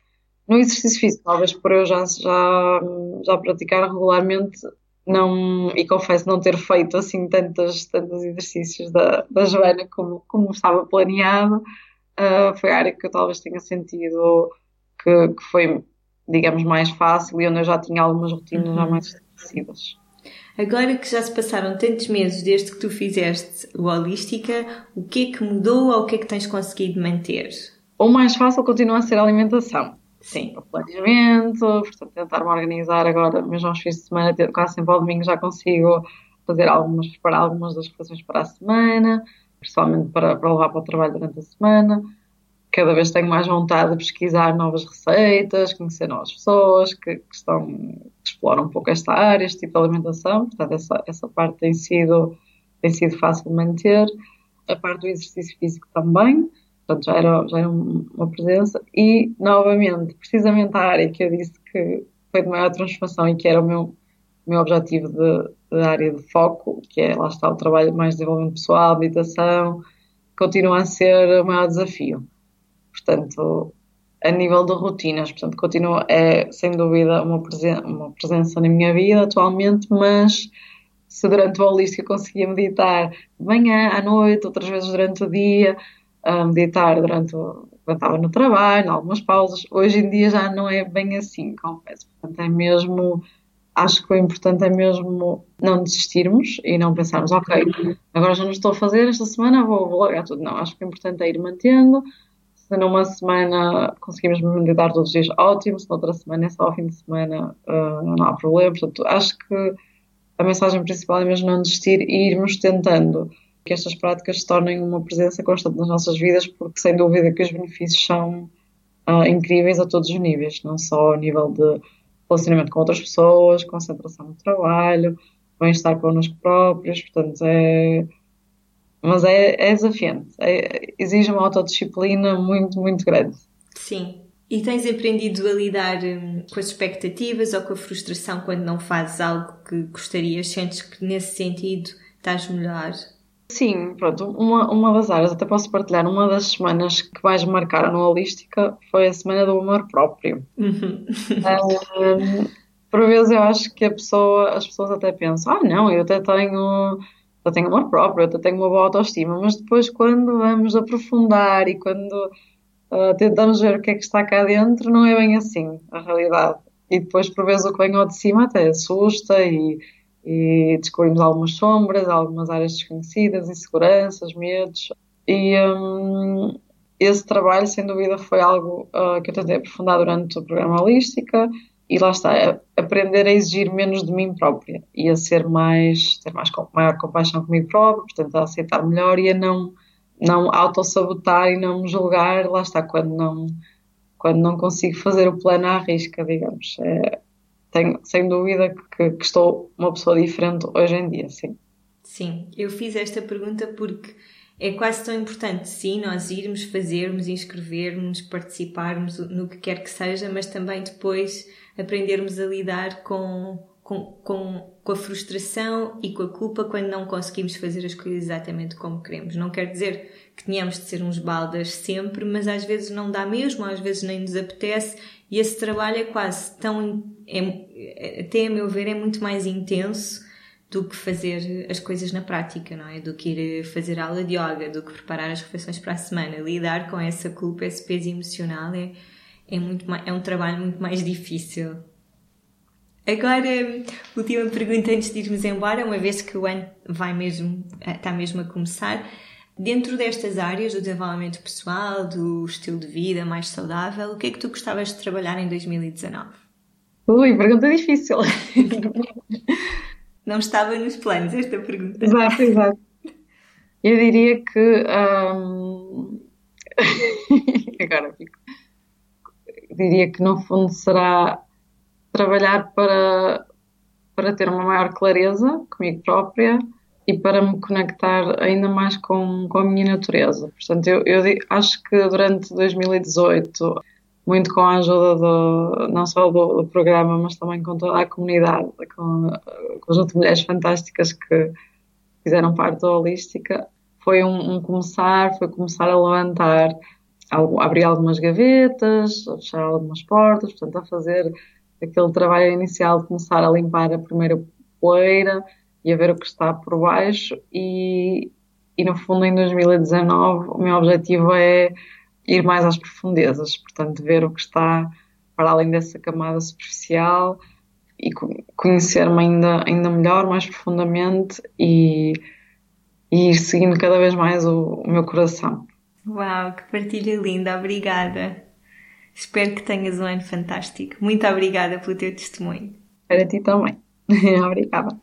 C: No exercício físico, talvez por eu já, já, já praticar regularmente, não, e confesso não ter feito assim tantos, tantos exercícios da, da Joana como, como estava planeado. Uh, foi a área que eu talvez tenha sentido que, que, foi, digamos, mais fácil e onde eu já tinha algumas rotinas uhum. já mais estabelecidas.
A: Agora que já se passaram tantos meses desde que tu fizeste o Holística, o que é que mudou ou o que é que tens conseguido manter?
C: O mais fácil continua a ser a alimentação. Sim, o planeamento, portanto, tentar-me organizar agora, mesmo aos fins de semana, quase sempre ao domingo já consigo fazer algumas, preparar algumas das refeições para a semana, principalmente para, para levar para o trabalho durante a semana. Cada vez tenho mais vontade de pesquisar novas receitas, conhecer novas pessoas que, que estão, que exploram um pouco esta área, este tipo de alimentação. Portanto, essa, essa parte tem sido, tem sido fácil de manter. A parte do exercício físico também portanto já era, já era uma presença. E, novamente, precisamente a área que eu disse que foi de maior transformação e que era o meu, meu objetivo de, de área de foco, que é, lá está, o trabalho mais de desenvolvimento pessoal, meditação, continua a ser o maior desafio. Portanto, a nível de rotinas. Portanto, continua, é sem dúvida uma, presen uma presença na minha vida atualmente, mas se durante o holístico eu conseguia meditar de manhã, à noite, outras vezes durante o dia, uh, meditar durante o, quando estava no trabalho, em algumas pausas, hoje em dia já não é bem assim, confesso. Portanto, é mesmo acho que o importante é mesmo não desistirmos e não pensarmos, ok, agora já não estou a fazer, esta semana vou, vou largar tudo. Não, acho que o importante é ir mantendo. Se numa semana conseguimos meditar todos os dias, ótimo. Se noutra semana é só ao fim de semana, uh, não há problema. Portanto, acho que a mensagem principal é mesmo não desistir e irmos tentando que estas práticas se tornem uma presença constante nas nossas vidas, porque sem dúvida que os benefícios são uh, incríveis a todos os níveis, não só a nível de relacionamento com outras pessoas, concentração no trabalho, bem-estar connosco próprios, portanto é. Mas é, é desafiante, é, exige uma autodisciplina muito, muito grande.
A: Sim. E tens aprendido a lidar hum, com as expectativas ou com a frustração quando não fazes algo que gostarias? Sentes que nesse sentido estás melhor?
C: Sim, pronto, uma, uma das áreas, até posso partilhar, uma das semanas que mais marcaram no Holística foi a semana do amor próprio. Uhum. Um, por vezes eu acho que a pessoa, as pessoas até pensam, ah não, eu até tenho, eu tenho amor próprio, eu até tenho uma boa autoestima, mas depois quando vamos aprofundar e quando uh, tentamos ver o que é que está cá dentro, não é bem assim, a realidade. E depois por vezes o que vem ao de cima até assusta e e descobrimos algumas sombras, algumas áreas desconhecidas, inseguranças, medos. E um, esse trabalho, sem dúvida, foi algo uh, que eu tentei aprofundar durante o programa Holística e lá está, é aprender a exigir menos de mim própria e a ser mais, ter mais, maior compaixão comigo próprio, portanto, a aceitar melhor e a não, não autossabotar e não me julgar, lá está, quando não, quando não consigo fazer o plano à risca, digamos. É, tenho, sem dúvida que, que, estou uma pessoa diferente hoje em dia, sim.
A: Sim, eu fiz esta pergunta porque é quase tão importante, sim, nós irmos, fazermos, inscrevermos, participarmos no que quer que seja, mas também depois aprendermos a lidar com, com, com, com a frustração e com a culpa quando não conseguimos fazer as coisas exatamente como queremos. Não quer dizer que tenhamos de ser uns baldas sempre, mas às vezes não dá mesmo, às vezes nem nos apetece e esse trabalho é quase tão, é, até a meu ver, é muito mais intenso do que fazer as coisas na prática, não é? Do que ir fazer aula de yoga, do que preparar as refeições para a semana. Lidar com essa culpa, esse peso emocional é, é, muito é um trabalho muito mais difícil. Agora, última pergunta antes de irmos embora, uma vez que o ano vai mesmo, está mesmo a começar. Dentro destas áreas do desenvolvimento pessoal, do estilo de vida mais saudável, o que é que tu gostavas de trabalhar em 2019?
C: Ui, pergunta difícil.
A: Não estava nos planos esta pergunta.
C: Exato, exato. Eu diria que. Hum... *laughs* Agora fico. Diria que no fundo será trabalhar para, para ter uma maior clareza comigo própria e para me conectar ainda mais com, com a minha natureza. Portanto, eu, eu acho que durante 2018, muito com a ajuda do, não só do, do, programa, mas também com toda a comunidade, com o conjunto de mulheres fantásticas que fizeram parte da Holística, foi um, um começar, foi começar a levantar, a abrir algumas gavetas, a fechar algumas portas, portanto, a fazer aquele trabalho inicial de começar a limpar a primeira poeira, e a ver o que está por baixo e, e no fundo em 2019 o meu objetivo é ir mais às profundezas, portanto ver o que está para além dessa camada superficial e conhecer-me ainda, ainda melhor, mais profundamente e, e ir seguindo cada vez mais o, o meu coração.
A: Uau, que partilha linda, obrigada. Espero que tenhas um ano fantástico. Muito obrigada pelo teu testemunho.
C: Para ti também. *laughs* obrigada.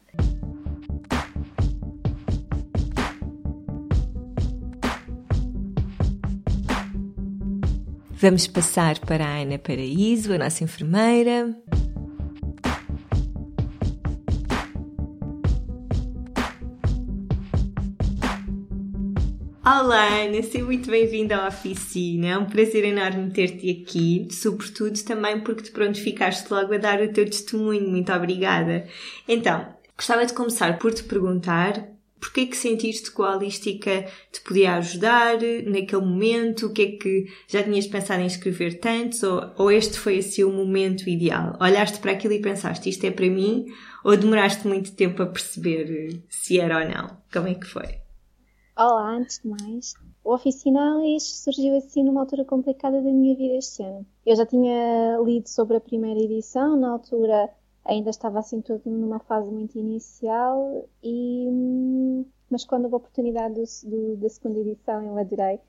A: Vamos passar para a Ana Paraíso, a nossa enfermeira. Olá, Ana, seja muito bem-vinda à oficina. É um prazer enorme ter-te aqui, sobretudo também porque te pronto ficaste logo a dar o teu testemunho. Muito obrigada. Então, gostava de começar por te perguntar Porquê que sentiste que a holística te podia ajudar naquele momento? O que é que já tinhas pensado em escrever tantos? Ou, ou este foi assim o momento ideal? Olhaste para aquilo e pensaste, isto é para mim? Ou demoraste muito tempo a perceber se era ou não? Como é que foi?
D: Olá, antes de mais, o Oficinalis surgiu assim numa altura complicada da minha vida este ano. Eu já tinha lido sobre a primeira edição, na altura ainda estava assim tudo numa fase muito inicial e mas quando houve a oportunidade do, do, da segunda edição eu adorei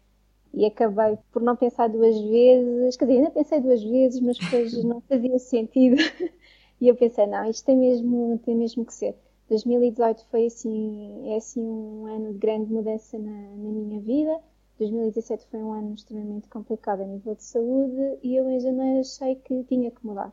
D: e acabei por não pensar duas vezes, quer dizer, ainda pensei duas vezes, mas depois não fazia sentido *laughs* e eu pensei, não, isto tem mesmo, tem mesmo que ser. 2018 foi assim, é assim um ano de grande mudança na, na minha vida. 2017 foi um ano extremamente complicado a nível de saúde e eu em janeiro achei que tinha que mudar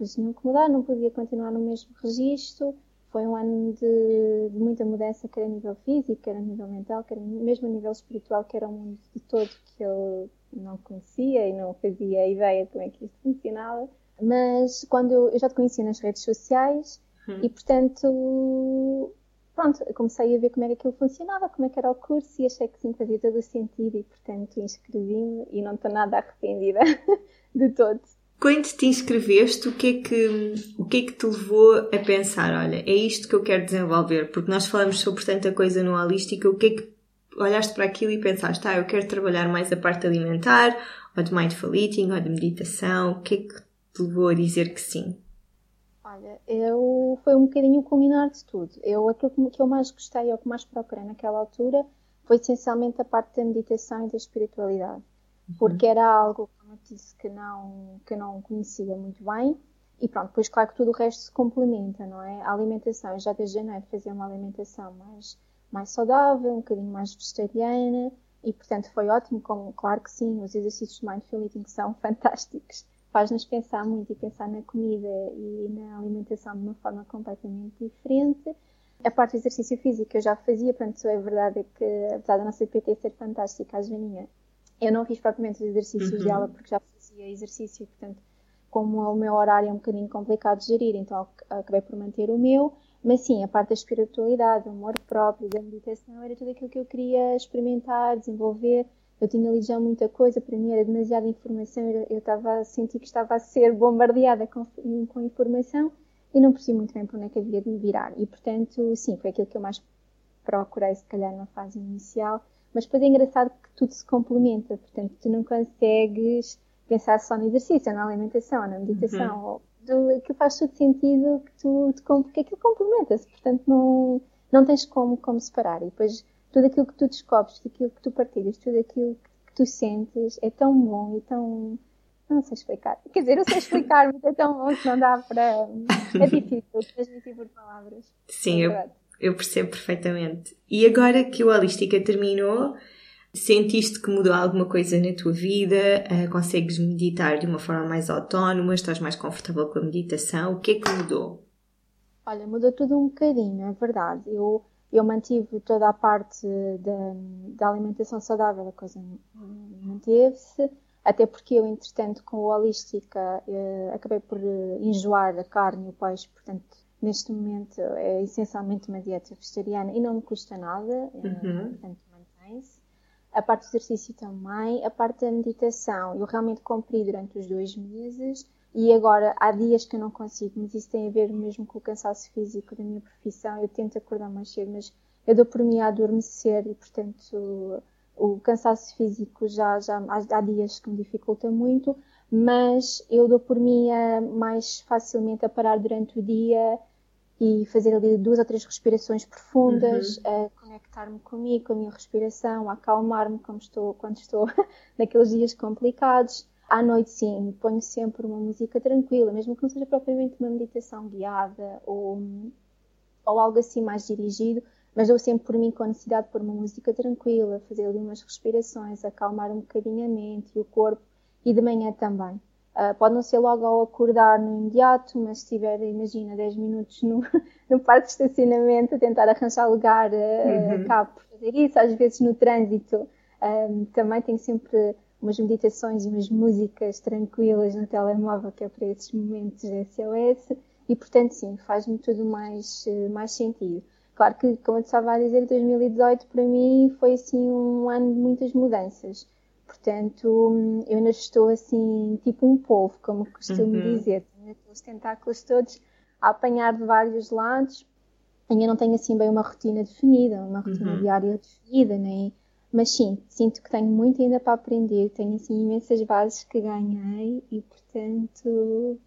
D: coisas tinham que mudar, não podia continuar no mesmo registro. Foi um ano de, de, muita mudança, quer a nível físico, quer a nível mental, quer mesmo a nível espiritual, que era um mundo de todo que eu não conhecia e não fazia ideia de como é que isto funcionava. Mas quando eu, eu já te conhecia nas redes sociais hum. e, portanto, pronto, comecei a ver como é que aquilo funcionava, como é que era o curso e achei que sim, fazia todo o sentido e, portanto, inscrevi-me e não estou nada arrependida *laughs* de todo.
A: Quando te inscreveste, o que, é que, o que é que te levou a pensar, olha, é isto que eu quero desenvolver? Porque nós falamos sobre tanta coisa no holística, o que é que olhaste para aquilo e pensaste, ah, eu quero trabalhar mais a parte alimentar, ou de mindful eating, ou de meditação, o que é que te levou a dizer que sim?
D: Olha, eu, foi um bocadinho o culminar de tudo. Eu, aquilo que eu mais gostei, ou que mais procurei naquela altura, foi essencialmente a parte da meditação e da espiritualidade. Uhum. Porque era algo como eu disse, que não, que não conhecia muito bem. E pronto, depois claro que tudo o resto se complementa, não é? A alimentação, já desde janeiro fazia uma alimentação mais, mais saudável, um bocadinho mais vegetariana, e portanto foi ótimo, como, claro que sim, os exercícios de Mindful Eating são *laughs* fantásticos. Faz-nos pensar muito e pensar na comida e na alimentação de uma forma completamente diferente. A parte do exercício físico eu já fazia, portanto, é verdade que, apesar da nossa PT ser fantástica, a Joaninha eu não fiz propriamente os exercícios uhum. dela porque já fazia exercício, portanto, como o meu horário é um bocadinho complicado de gerir, então acabei por manter o meu. Mas sim, a parte da espiritualidade, do amor próprio, da meditação, era tudo aquilo que eu queria experimentar, desenvolver. Eu tinha lido já muita coisa, para mim era demasiada informação, eu estava a sentir que estava a ser bombardeada com, com informação e não percebi muito bem por onde é que havia de me virar. E portanto, sim, foi aquilo que eu mais procurei, se calhar, na fase inicial mas depois é engraçado que tudo se complementa, portanto, tu não consegues pensar só no exercício, na alimentação, na meditação, uhum. do, aquilo faz todo sentido que tu, te, que aquilo complementa-se, portanto, não, não tens como, como separar. E depois, tudo aquilo que tu descobres, tudo aquilo que tu partilhas, tudo aquilo que tu sentes é tão bom e tão. Não sei explicar. Quer dizer, eu sei explicar, mas é tão bom que não dá para. É difícil transmitir por palavras.
A: Sim, é eu, eu percebo perfeitamente. E agora que o Holística terminou, sentiste que mudou alguma coisa na tua vida? Uh, consegues meditar de uma forma mais autónoma? Estás mais confortável com a meditação? O que é que mudou?
D: Olha, mudou tudo um bocadinho, é verdade. Eu, eu mantive toda a parte da, da alimentação saudável, a coisa manteve-se, até porque eu, entretanto, com o Holística, eh, acabei por enjoar a carne e o peixe, portanto, neste momento é essencialmente uma dieta vegetariana e não me custa nada, eh, uhum. portanto mantém-se. A parte do exercício também, a parte da meditação, eu realmente cumpri durante os dois meses e agora há dias que eu não consigo, mas isso tem a ver mesmo com o cansaço físico da minha profissão. Eu tento acordar mais cedo, mas eu dou por mim a adormecer e, portanto, o, o cansaço físico já, já há, há dias que me dificulta muito, mas eu dou por mim a, mais facilmente a parar durante o dia e fazer ali duas ou três respirações profundas, uhum. a conectar-me comigo, com a minha respiração, a acalmar-me como estou, quando estou *laughs* naqueles dias complicados. À noite, sim, ponho sempre uma música tranquila, mesmo que não seja propriamente uma meditação guiada ou, ou algo assim mais dirigido, mas dou sempre por mim com a necessidade de pôr uma música tranquila, fazer ali umas respirações, acalmar um bocadinho a mente e o corpo, e de manhã também. Uh, pode não ser logo ao acordar no imediato, mas se tiver, imagina, 10 minutos no, *laughs* no parque de estacionamento a tentar arranjar lugar, uh, uhum. acabo por fazer isso. Às vezes no trânsito um, também tenho sempre umas meditações e umas músicas tranquilas no telemóvel, que é para esses momentos de SOS, e portanto sim, faz-me tudo mais, mais sentido. Claro que, como eu estava a dizer, 2018 para mim foi assim um ano de muitas mudanças. Portanto, eu ainda estou assim, tipo um povo, como costumo uhum. dizer. Tenho os tentáculos todos a apanhar de vários lados. Ainda não tenho assim bem uma rotina definida, uma rotina uhum. diária definida, nem mas sim, sinto que tenho muito ainda para aprender, tenho assim imensas bases que ganhei e portanto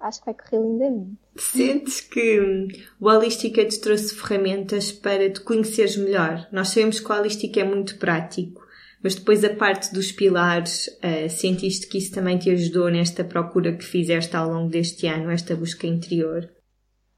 D: acho que vai correr lindamente.
A: Sentes que hum, o Holística te trouxe ferramentas para te conheceres melhor? Nós sabemos que o Holística é muito prático, mas depois a parte dos pilares, uh, sentiste que isso também te ajudou nesta procura que fizeste ao longo deste ano, esta busca interior?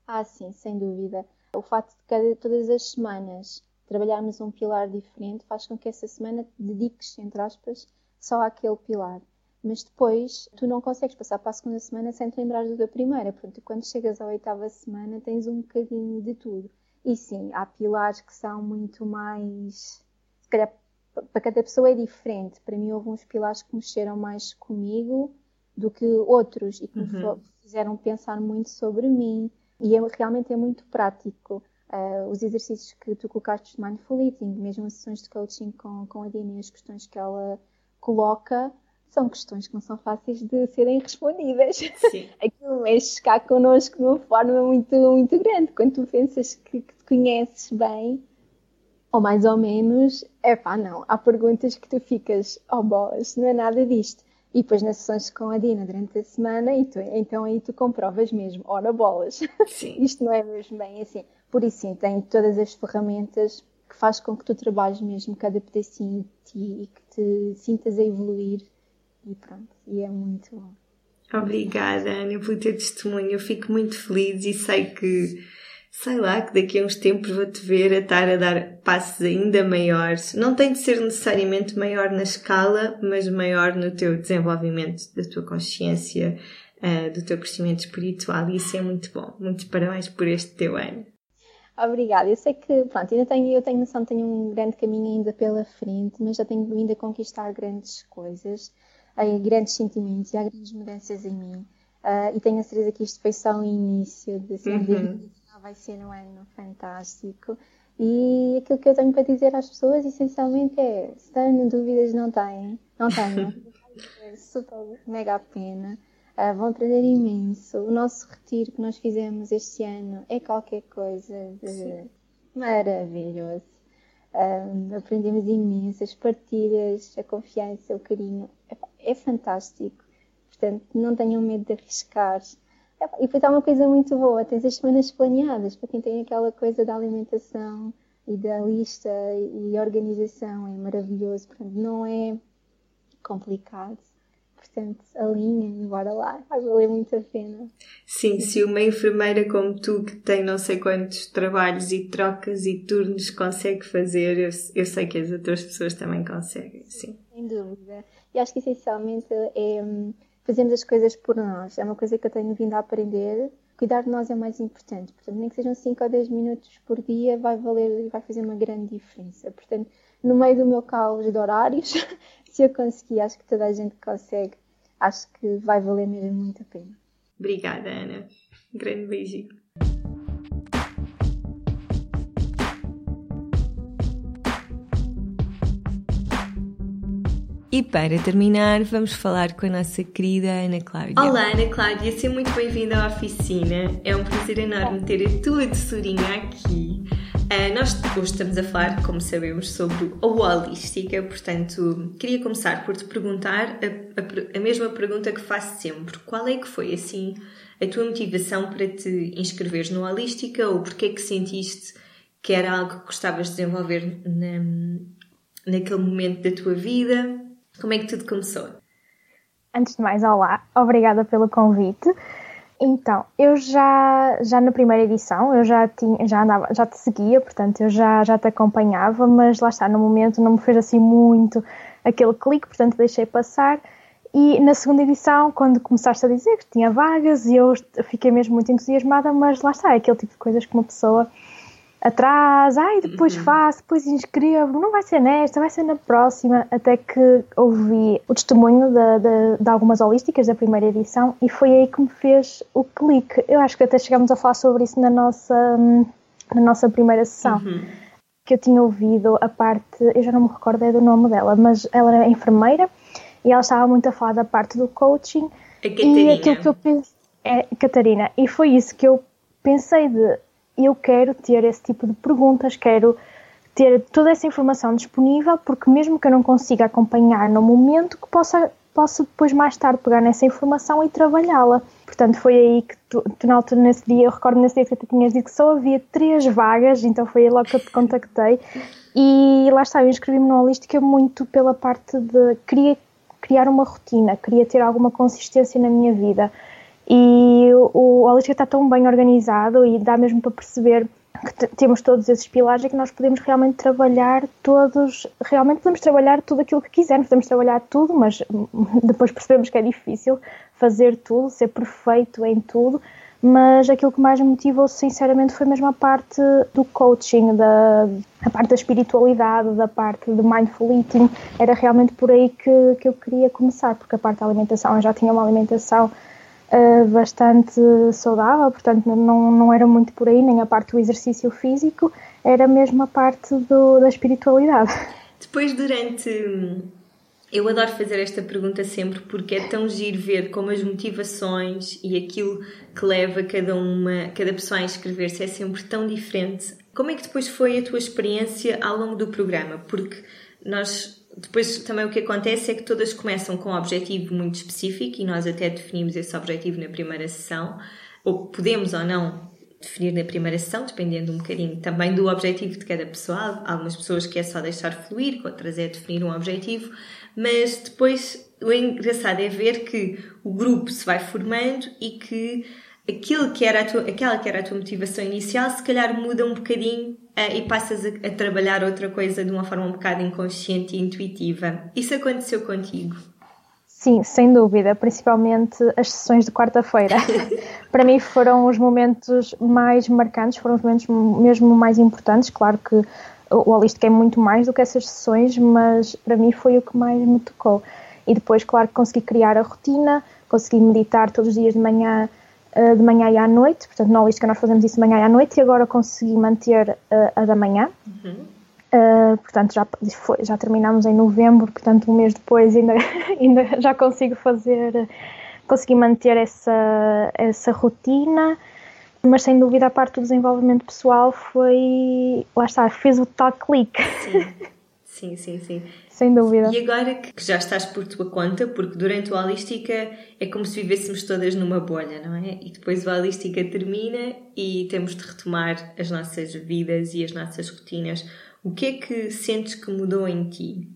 D: Ah, sim, sem dúvida. O facto de cada, todas as semanas trabalharmos um pilar diferente faz com que essa semana te dediques, entre aspas, só àquele pilar. Mas depois tu não consegues passar para a segunda semana sem te lembrar da primeira. Portanto, quando chegas à oitava semana tens um bocadinho de tudo. E sim, há pilares que são muito mais. Se calhar para cada pessoa é diferente. Para mim houve uns pilares que mexeram mais comigo do que outros e que uhum. me fizeram pensar muito sobre mim. E é, realmente é muito prático uh, os exercícios que tu colocaste de mindful eating, mesmo as sessões de coaching com, com a Dina e as questões que ela coloca, são questões que não são fáceis de serem respondidas. Sim. *laughs* Aquilo mexe cá connosco de uma forma muito, muito grande. Quando tu pensas que, que te conheces bem, ou mais ou menos, é pá, não. Há perguntas que tu ficas, oh bolas, não é nada disto. E depois nas sessões com a Dina durante a semana, tu, então aí tu comprovas mesmo, ora bolas, *laughs* isto não é mesmo bem assim. Por isso, sim, tem todas as ferramentas que faz com que tu trabalhes mesmo cada pedacinho de ti e que te sintas a evoluir. E pronto, e é muito bom.
A: Obrigada, Ana, pelo teu testemunho. Eu fico muito feliz e sei que, sei lá, que daqui a uns tempos vou-te ver a estar a dar passos ainda maiores. Não tem de ser necessariamente maior na escala, mas maior no teu desenvolvimento da tua consciência, uh, do teu crescimento espiritual. E isso é muito bom. Muitos parabéns por este teu ano.
D: Obrigada. Eu sei que, pronto, ainda tenho, eu tenho noção que tenho um grande caminho ainda pela frente, mas já tenho vindo a conquistar grandes coisas, grandes sentimentos e há grandes mudanças em mim. Uh, e tenho a certeza que isto foi só o início de assim, uhum. vai ser um ano fantástico. E aquilo que eu tenho para dizer às pessoas, essencialmente, é: se têm dúvidas, não têm, não tenham. *laughs* super mega pena. Uh, vão aprender imenso. O nosso retiro que nós fizemos este ano é qualquer coisa de Sim. maravilhoso. Uh, aprendemos imenso, as partilhas, a confiança, o carinho. É, é fantástico. Portanto, não tenham medo de arriscar. E depois há uma coisa muito boa, tens as semanas planeadas, para quem tem aquela coisa da alimentação e da lista e organização, é maravilhoso. Portanto, não é complicado portanto, alinha e bora lá, vai valer muito a pena.
A: Sim, se uma enfermeira como tu, que tem não sei quantos trabalhos e trocas e turnos, consegue fazer, eu, eu sei que as outras pessoas também conseguem, sim.
D: Sem dúvida. E acho que essencialmente é fazermos as coisas por nós. É uma coisa que eu tenho vindo a aprender. Cuidar de nós é mais importante. Portanto, nem que sejam 5 ou 10 minutos por dia, vai valer e vai fazer uma grande diferença. Portanto, no meio do meu caos de horários, *laughs* se eu conseguir, acho que toda a gente consegue. Acho que vai valer mesmo muito a pena.
A: Obrigada, Ana. Um grande beijinho. E para terminar, vamos falar com a nossa querida Ana Cláudia. Olá, Ana Cláudia, seja muito bem-vinda à oficina. É um prazer enorme ter a tua tesourinha aqui. Uh, nós hoje estamos a falar, como sabemos, sobre a holística, portanto, queria começar por te perguntar a, a, a, mesma pergunta que faço sempre. Qual é que foi, assim, a tua motivação para te inscreveres no holística ou porque é que sentiste que era algo que gostavas de desenvolver na, naquele momento da tua vida? Como é que tudo começou?
E: Antes de mais, olá, obrigada pelo convite. Então, eu já, já na primeira edição, eu já, tinha, já, andava, já te seguia, portanto, eu já, já te acompanhava, mas lá está, no momento não me fez assim muito aquele clique, portanto, deixei passar. E na segunda edição, quando começaste a dizer que tinha vagas, eu fiquei mesmo muito entusiasmada, mas lá está, é aquele tipo de coisas que uma pessoa atrás, ai, depois uhum. faço, depois inscrevo, não vai ser nesta, vai ser na próxima, até que ouvi o testemunho de, de, de, algumas holísticas da primeira edição e foi aí que me fez o clique. Eu acho que até chegámos a falar sobre isso na nossa, na nossa primeira sessão. Uhum. Que eu tinha ouvido a parte, eu já não me recordo é do nome dela, mas ela era enfermeira e ela estava muito a falar da parte do coaching.
A: A Catarina.
E: E aquilo que eu pensei, é, Catarina, e foi isso que eu pensei de eu quero ter esse tipo de perguntas, quero ter toda essa informação disponível, porque mesmo que eu não consiga acompanhar no momento, que possa, possa depois mais tarde pegar nessa informação e trabalhá-la. Portanto, foi aí que tu, tu, na altura, nesse dia, eu recordo nesse dia que tu tinhas dito que só havia três vagas, então foi aí logo que eu te contactei. E lá está, eu inscrevi-me no Holística muito pela parte de queria criar uma rotina, queria ter alguma consistência na minha vida. E o, Holística está tão bem organizado e dá mesmo para perceber que temos todos esses pilares e que nós podemos realmente trabalhar todos, realmente podemos trabalhar tudo aquilo que quisermos, podemos trabalhar tudo, mas *laughs* depois percebemos que é difícil fazer tudo, ser perfeito em tudo, mas aquilo que mais me motivou sinceramente foi mesmo a parte do coaching, da, a parte da espiritualidade, da parte do mindful eating, era realmente por aí que, que eu queria começar, porque a parte da alimentação, eu já tinha uma alimentação uh, bastante saudável, portanto não, não era muito por aí, nem a parte do exercício físico, era mesmo a parte do, da espiritualidade.
A: Depois, durante. Eu adoro fazer esta pergunta sempre porque é tão giro ver como as motivações e aquilo que leva cada uma, cada pessoa a inscrever-se é sempre tão diferente. Como é que depois foi a tua experiência ao longo do programa? Porque nós depois também o que acontece é que todas começam com um objetivo muito específico e nós até definimos esse objetivo na primeira sessão, ou podemos ou não definir na primeira sessão, dependendo um bocadinho também do objetivo de cada pessoa. Há algumas pessoas que é só deixar fluir, outras é definir um objetivo, mas depois o engraçado é ver que o grupo se vai formando e que aquilo que era tua, aquela que era a tua motivação inicial se calhar muda um bocadinho e passas a, a, trabalhar outra coisa de uma forma um bocado inconsciente e intuitiva. Isso aconteceu contigo?
E: Sim, sem dúvida, principalmente as sessões de quarta-feira. *laughs* para mim foram os momentos mais marcantes, foram os momentos mesmo mais importantes. Claro que o Holístico é muito mais do que essas sessões, mas para mim foi o que mais me tocou. E depois, claro, consegui criar a rotina, consegui meditar todos os dias de manhã uh, de manhã e à noite, portanto, na Holística nós fazemos isso de manhã e à noite e agora consegui manter uh, a da manhã. Uhum. Uh, portanto, já, foi, já terminamos em novembro, portanto, um mês depois ainda, *laughs* ainda já consigo fazer, consegui manter essa, essa rotina, mas sem dúvida a parte do desenvolvimento pessoal foi, lá está, fez o tal clique.
A: Sim, *laughs* sim, sim. sim
E: sem dúvida.
A: E agora que já estás por tua conta, porque durante o Holística é como se vivêssemos todas numa bolha, não é? E depois o Holística termina e temos de retomar as nossas vidas e as nossas rotinas. O que é que sentes que mudou em ti?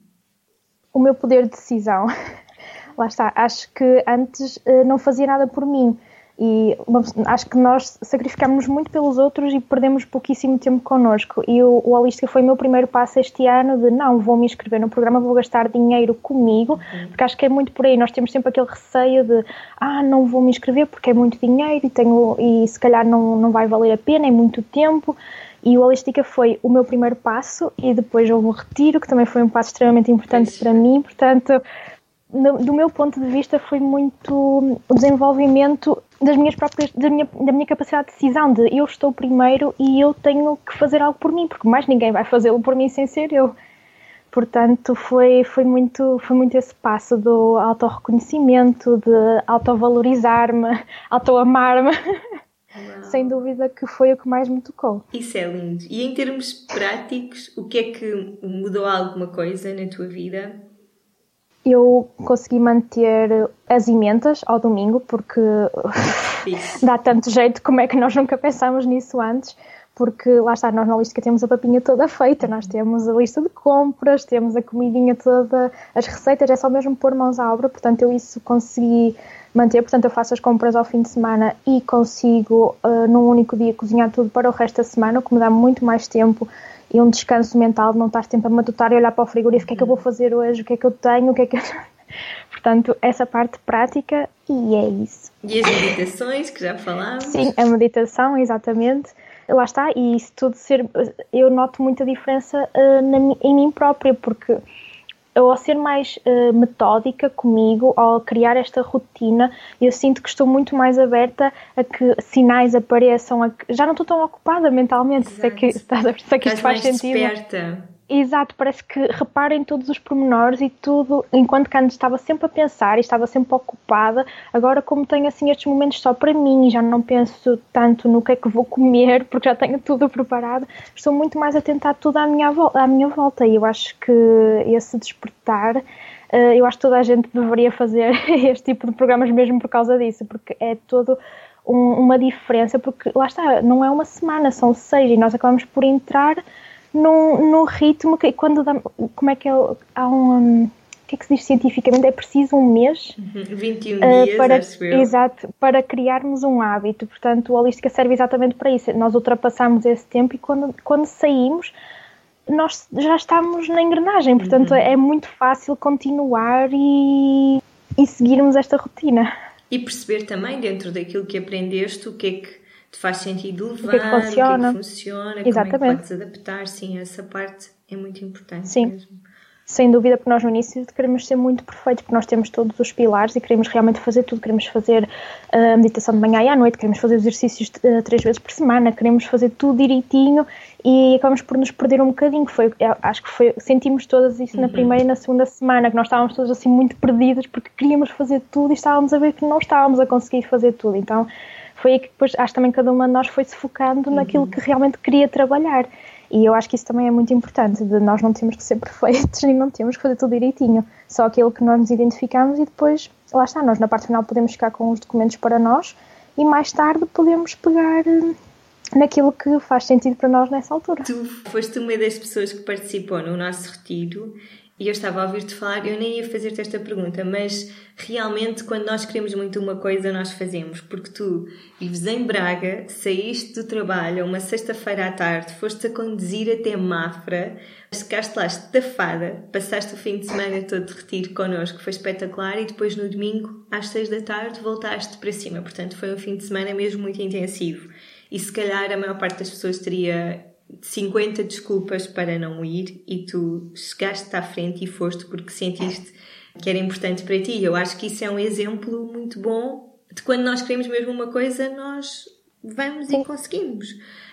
E: O meu poder de decisão. *laughs* Lá está. Acho que antes eh, não fazia nada por mim e acho que nós sacrificamos muito pelos outros e perdemos pouquíssimo tempo connosco. E o, o Holística foi o meu primeiro passo este ano de não, vou me inscrever no programa, vou gastar dinheiro comigo, uhum. porque acho que é muito por aí. Nós temos sempre aquele receio de ah, não vou me inscrever porque é muito dinheiro e, tenho, e se calhar não, não vai valer a pena, é muito tempo. E o Holística foi o meu primeiro passo e depois houve o retiro, que também foi um passo extremamente importante para mim. Portanto, do meu ponto de vista, foi muito o desenvolvimento das minhas próprias, da minha, da minha capacidade de decisão, de eu estou primeiro e eu tenho que fazer algo por mim, porque mais ninguém vai fazê-lo por mim sem ser eu. Portanto, foi, foi, muito, foi muito esse passo do autorreconhecimento, de autovalorizar-me, *laughs* autoamar-me. *laughs* Sem dúvida que foi o que mais me tocou.
A: Isso é lindo. E em termos práticos, o que é que mudou alguma coisa na tua vida
E: eu consegui manter as emendas ao domingo, porque *laughs* dá tanto jeito, como é que nós nunca pensámos nisso antes? Porque lá está, nós na lista temos a papinha toda feita, nós temos a lista de compras, temos a comidinha toda, as receitas, é só mesmo pôr mãos à obra, portanto eu isso consegui manter, portanto eu faço as compras ao fim de semana e consigo uh, num único dia cozinhar tudo para o resto da semana, o que me dá muito mais tempo e um descanso mental de não estar sempre a matutar e olhar para o frigorífico, o que é que eu vou fazer hoje, o que é que eu tenho, o que é que eu... *laughs* Portanto, essa parte prática e é isso.
A: E as meditações que já falámos?
E: Sim, a meditação, exatamente. Lá está, e isso tudo ser. Eu noto muita diferença uh, na, em mim própria, porque eu ao ser mais uh, metódica comigo, ao criar esta rotina, eu sinto que estou muito mais aberta a que sinais apareçam, a que, já não estou tão ocupada mentalmente, sei que, sei que isto faz sentido.
A: Desperta.
E: Exato, parece que reparem todos os pormenores e tudo, enquanto que antes estava sempre a pensar e estava sempre ocupada, agora como tenho assim estes momentos só para mim, já não penso tanto no que é que vou comer, *laughs* porque já tenho tudo preparado, estou muito mais atenta a tudo à minha, à minha volta e eu acho que esse despertar, eh, eu acho que toda a gente deveria fazer *laughs* este tipo de programas mesmo por causa disso, porque é todo uma diferença, porque lá está, não é uma semana, são seis e nós acabamos por entrar num, num ritmo que quando dá, como é que é, há um, o que é que se diz cientificamente? É preciso um mês
A: 21 uhum, uh, dias,
E: para,
A: acho eu.
E: Exato, para criarmos um hábito. Portanto, o Holística serve exatamente para isso. Nós ultrapassamos esse tempo e quando, quando saímos, nós já estamos na engrenagem. Portanto, uhum. é muito fácil continuar e, e seguirmos esta rotina.
A: E perceber também, dentro daquilo que aprendeste, o que é que te faz sentido levar,
E: o que, é que funciona,
A: o que, é que funciona Exatamente. como é que podes adaptar, sim, essa parte é muito importante
E: sim.
A: mesmo.
E: Sem dúvida, porque nós no início queremos ser muito perfeitos, porque nós temos todos os pilares e queremos realmente fazer tudo. Queremos fazer a uh, meditação de manhã e à noite, queremos fazer exercícios uh, três vezes por semana, queremos fazer tudo direitinho e acabamos por nos perder um bocadinho. Foi, acho que foi, sentimos todas isso uhum. na primeira e na segunda semana, que nós estávamos todos assim muito perdidos porque queríamos fazer tudo e estávamos a ver que não estávamos a conseguir fazer tudo. Então foi aí que depois acho também que cada uma de nós foi se focando uhum. naquilo que realmente queria trabalhar. E eu acho que isso também é muito importante, de nós não temos que ser *laughs* perfeitos e não temos que fazer tudo direitinho, só aquilo que nós nos identificamos e depois, lá está, nós na parte final podemos ficar com os documentos para nós e mais tarde podemos pegar eh, naquilo que faz sentido para nós nessa altura.
A: Tu foste uma das pessoas que participou no nosso retiro e eu estava a ouvir-te falar, eu nem ia fazer-te esta pergunta, mas realmente quando nós queremos muito uma coisa, nós fazemos. Porque tu vives em Braga, saíste do trabalho uma sexta-feira à tarde, foste a conduzir até Mafra, chegaste lá estafada, passaste o fim de semana todo de retiro connosco, foi espetacular, e depois no domingo, às seis da tarde, voltaste para cima. Portanto, foi um fim de semana mesmo muito intensivo. E se calhar a maior parte das pessoas teria 50 desculpas para não ir e tu chegaste à frente e foste porque sentiste que era importante para ti. Eu acho que isso é um exemplo muito bom de quando nós queremos mesmo uma coisa, nós vamos Sim. e conseguimos.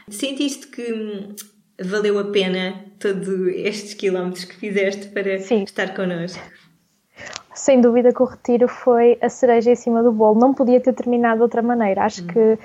A: Sentiste que hum, valeu a pena todos estes quilómetros que fizeste para Sim. estar connosco?
E: Sem dúvida que o retiro foi a cereja em cima do bolo. Não podia ter terminado de outra maneira. Acho hum. que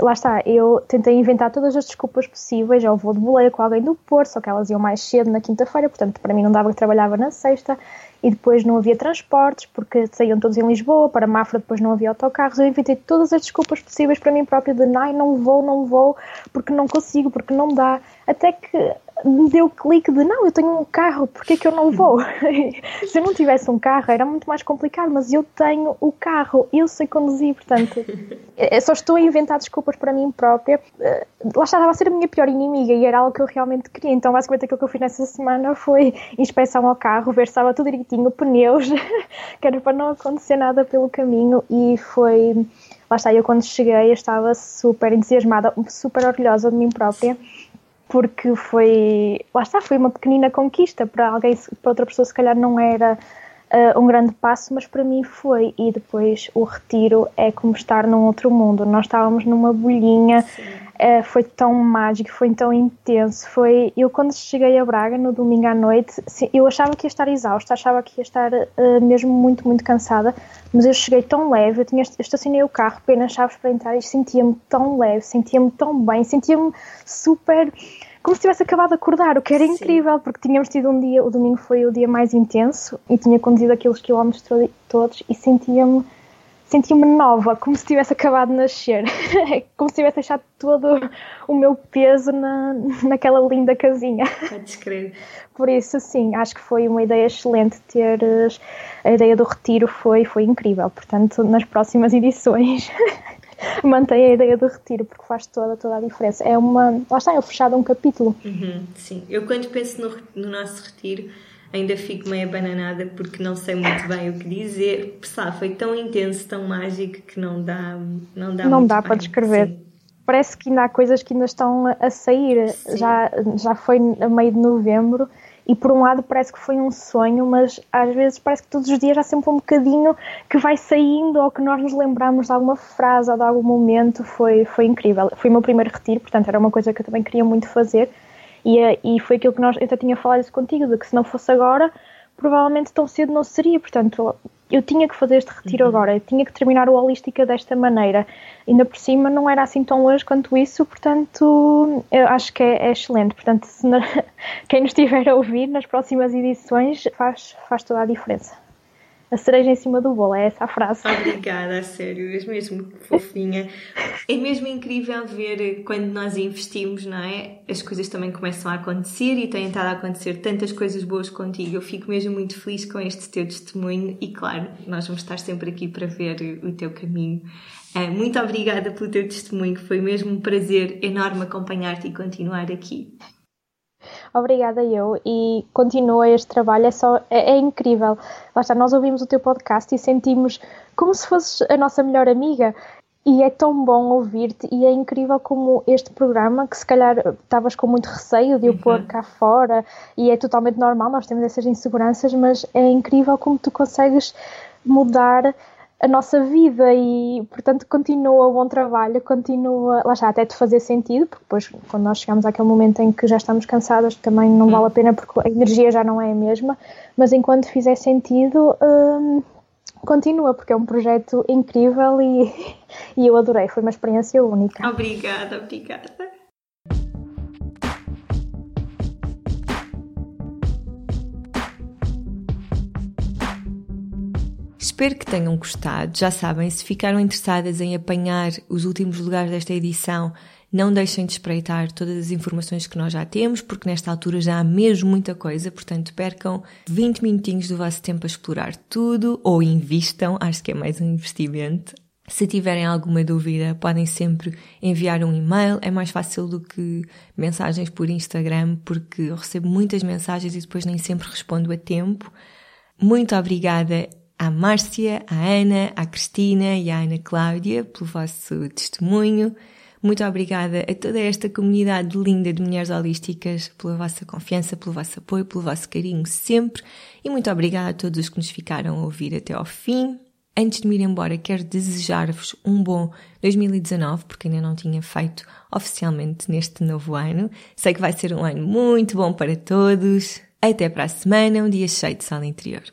E: lá está, eu tentei inventar todas as desculpas possíveis ao voo de boleia com alguém do Porto, só que elas iam mais cedo na quinta-feira, portanto para mim não dava que trabalhava na sexta, e depois não havia transportes, porque saíam todos em Lisboa, para Mafra depois não havia autocarros, eu inventei todas as desculpas possíveis para mim própria de não vou, não vou, porque não consigo, porque não dá, até que me deu o clique de não, eu tenho um carro, porque é que eu não vou? *laughs* Se eu não tivesse um carro era muito mais complicado, mas eu tenho o carro, eu sei conduzir, portanto, *laughs* eu só estou a inventar desculpas para mim própria. Eh, lá estava a ser a minha pior inimiga e era algo que eu realmente queria. Então, basicamente, aquilo que eu fiz nessa semana foi inspeção ao carro, ver se estava tudo direitinho, pneus, *laughs* que era para não acontecer nada pelo caminho e foi. Lá está, eu quando cheguei estava super entusiasmada, super orgulhosa de mim própria porque foi, lá está, foi uma pequenina conquista para alguém, para outra pessoa se calhar não era uh, um grande passo, mas para mim foi. E depois o retiro é como estar num outro mundo. Nós estávamos numa bolhinha, uh, foi tão mágico, foi tão intenso. Foi, eu quando cheguei a Braga no domingo à noite, eu achava que ia estar exausta, achava que ia estar uh, mesmo muito, muito cansada, mas eu cheguei tão leve, eu tinha estacionei o carro, apenas chaves para entrar e sentia-me tão leve, sentia-me tão bem, sentia-me super como se tivesse acabado de acordar, o que era Sim. incrível, porque tínhamos tido um dia, o domingo foi o dia mais intenso e tinha conduzido aqueles quilómetros todos e sentia-me sentia-me nova, como se tivesse acabado de nascer, *laughs* como se tivesse deixado todo o meu peso na, naquela linda casinha. *laughs*
A: Podes crer.
E: Por isso, sim, acho que foi uma ideia excelente ter a ideia do retiro foi, foi incrível, portanto, nas próximas edições *laughs* *laughs* mantém a ideia do retiro, porque faz toda, toda a diferença. É uma. Lá está, é fechado um capítulo.
A: Uhum, sim, eu quando penso no, no nosso retiro ainda fico meio abananada porque não sei muito bem o que dizer. Pessoal, foi tão intenso, tão mágico que não dá, não dá
E: Não dá para descrever. Sim. Parece que ainda há coisas que ainda estão a sair. Já, já foi a meio de novembro e por um lado parece que foi um sonho, mas às vezes parece que todos os dias há sempre um bocadinho que vai saindo ou que nós nos lembramos de alguma frase ou de algum momento. Foi, foi incrível. Foi o meu primeiro retiro, portanto era uma coisa que eu também queria muito fazer. E, eh, e foi aquilo que nós, eu até tinha falado isso contigo, de que se não fosse agora, provavelmente tão cedo não seria. Portanto, eu tinha que fazer este retiro uhum. agora, eu tinha que terminar o Holística desta maneira. Ainda por cima não era assim tão longe quanto isso, portanto, eu acho que é, é excelente. Portanto, *laughs* quem nos estiver a ouvir nas próximas edições faz, faz toda a diferença a cereja em cima do bolo, é essa a frase.
A: Obrigada, a sério, és mesmo fofinha. É mesmo incrível ver quando nós investimos, não é? As coisas também começam a acontecer e têm estado a acontecer tantas coisas boas contigo. Eu fico mesmo muito feliz com este teu testemunho e, claro, nós vamos estar sempre aqui para ver o teu caminho. Eh, muito obrigada pelo teu testemunho, foi mesmo um prazer enorme acompanhar-te e continuar aqui.
E: Obrigada eu e continua este trabalho, é, só, é, é, incrível. Lá está, nós ouvimos o teu podcast e sentimos como se fosses a nossa melhor amiga e é tão bom ouvir-te e é incrível como este programa, que se calhar estavas com muito receio de o uhum. pôr cá fora e é totalmente normal, nós temos essas inseguranças, mas é incrível como tu consegues mudar a nossa vida e, portanto, continua o bom trabalho, continua, lá está, até te fazer sentido, porque depois, quando nós chegamos àquele momento em que já estamos cansadas, também não hum. vale a pena porque a energia já não é a mesma, mas enquanto fizer sentido, hum, continua, porque é um projeto incrível e, *laughs* e eu adorei, foi uma experiência única.
A: Obrigada, obrigada. Espero que tenham gostado. Já sabem, se ficaram interessadas em apanhar os últimos lugares desta edição, não deixem de espreitar todas as informações que nós já temos, porque nesta altura já há mesmo muita coisa, portanto percam 20 minutinhos do vosso tempo a explorar tudo ou invistam, acho que é mais um investimento. Se tiverem alguma dúvida, podem sempre enviar um e-mail, é mais fácil do que mensagens por Instagram, porque eu recebo muitas mensagens e depois nem sempre respondo a tempo. Muito obrigada à Márcia, à Ana, à Cristina e à Ana Cláudia pelo vosso testemunho. Muito obrigada a toda esta comunidade linda de mulheres holísticas pela vossa confiança, pelo vosso apoio, pelo vosso carinho sempre. E muito obrigada a todos os que nos ficaram a ouvir até ao fim. Antes de me ir embora, quero desejar-vos um bom 2019, porque ainda não tinha feito oficialmente neste novo ano. Sei que vai ser um ano muito bom para todos. Até para a semana, um dia cheio de sala interior.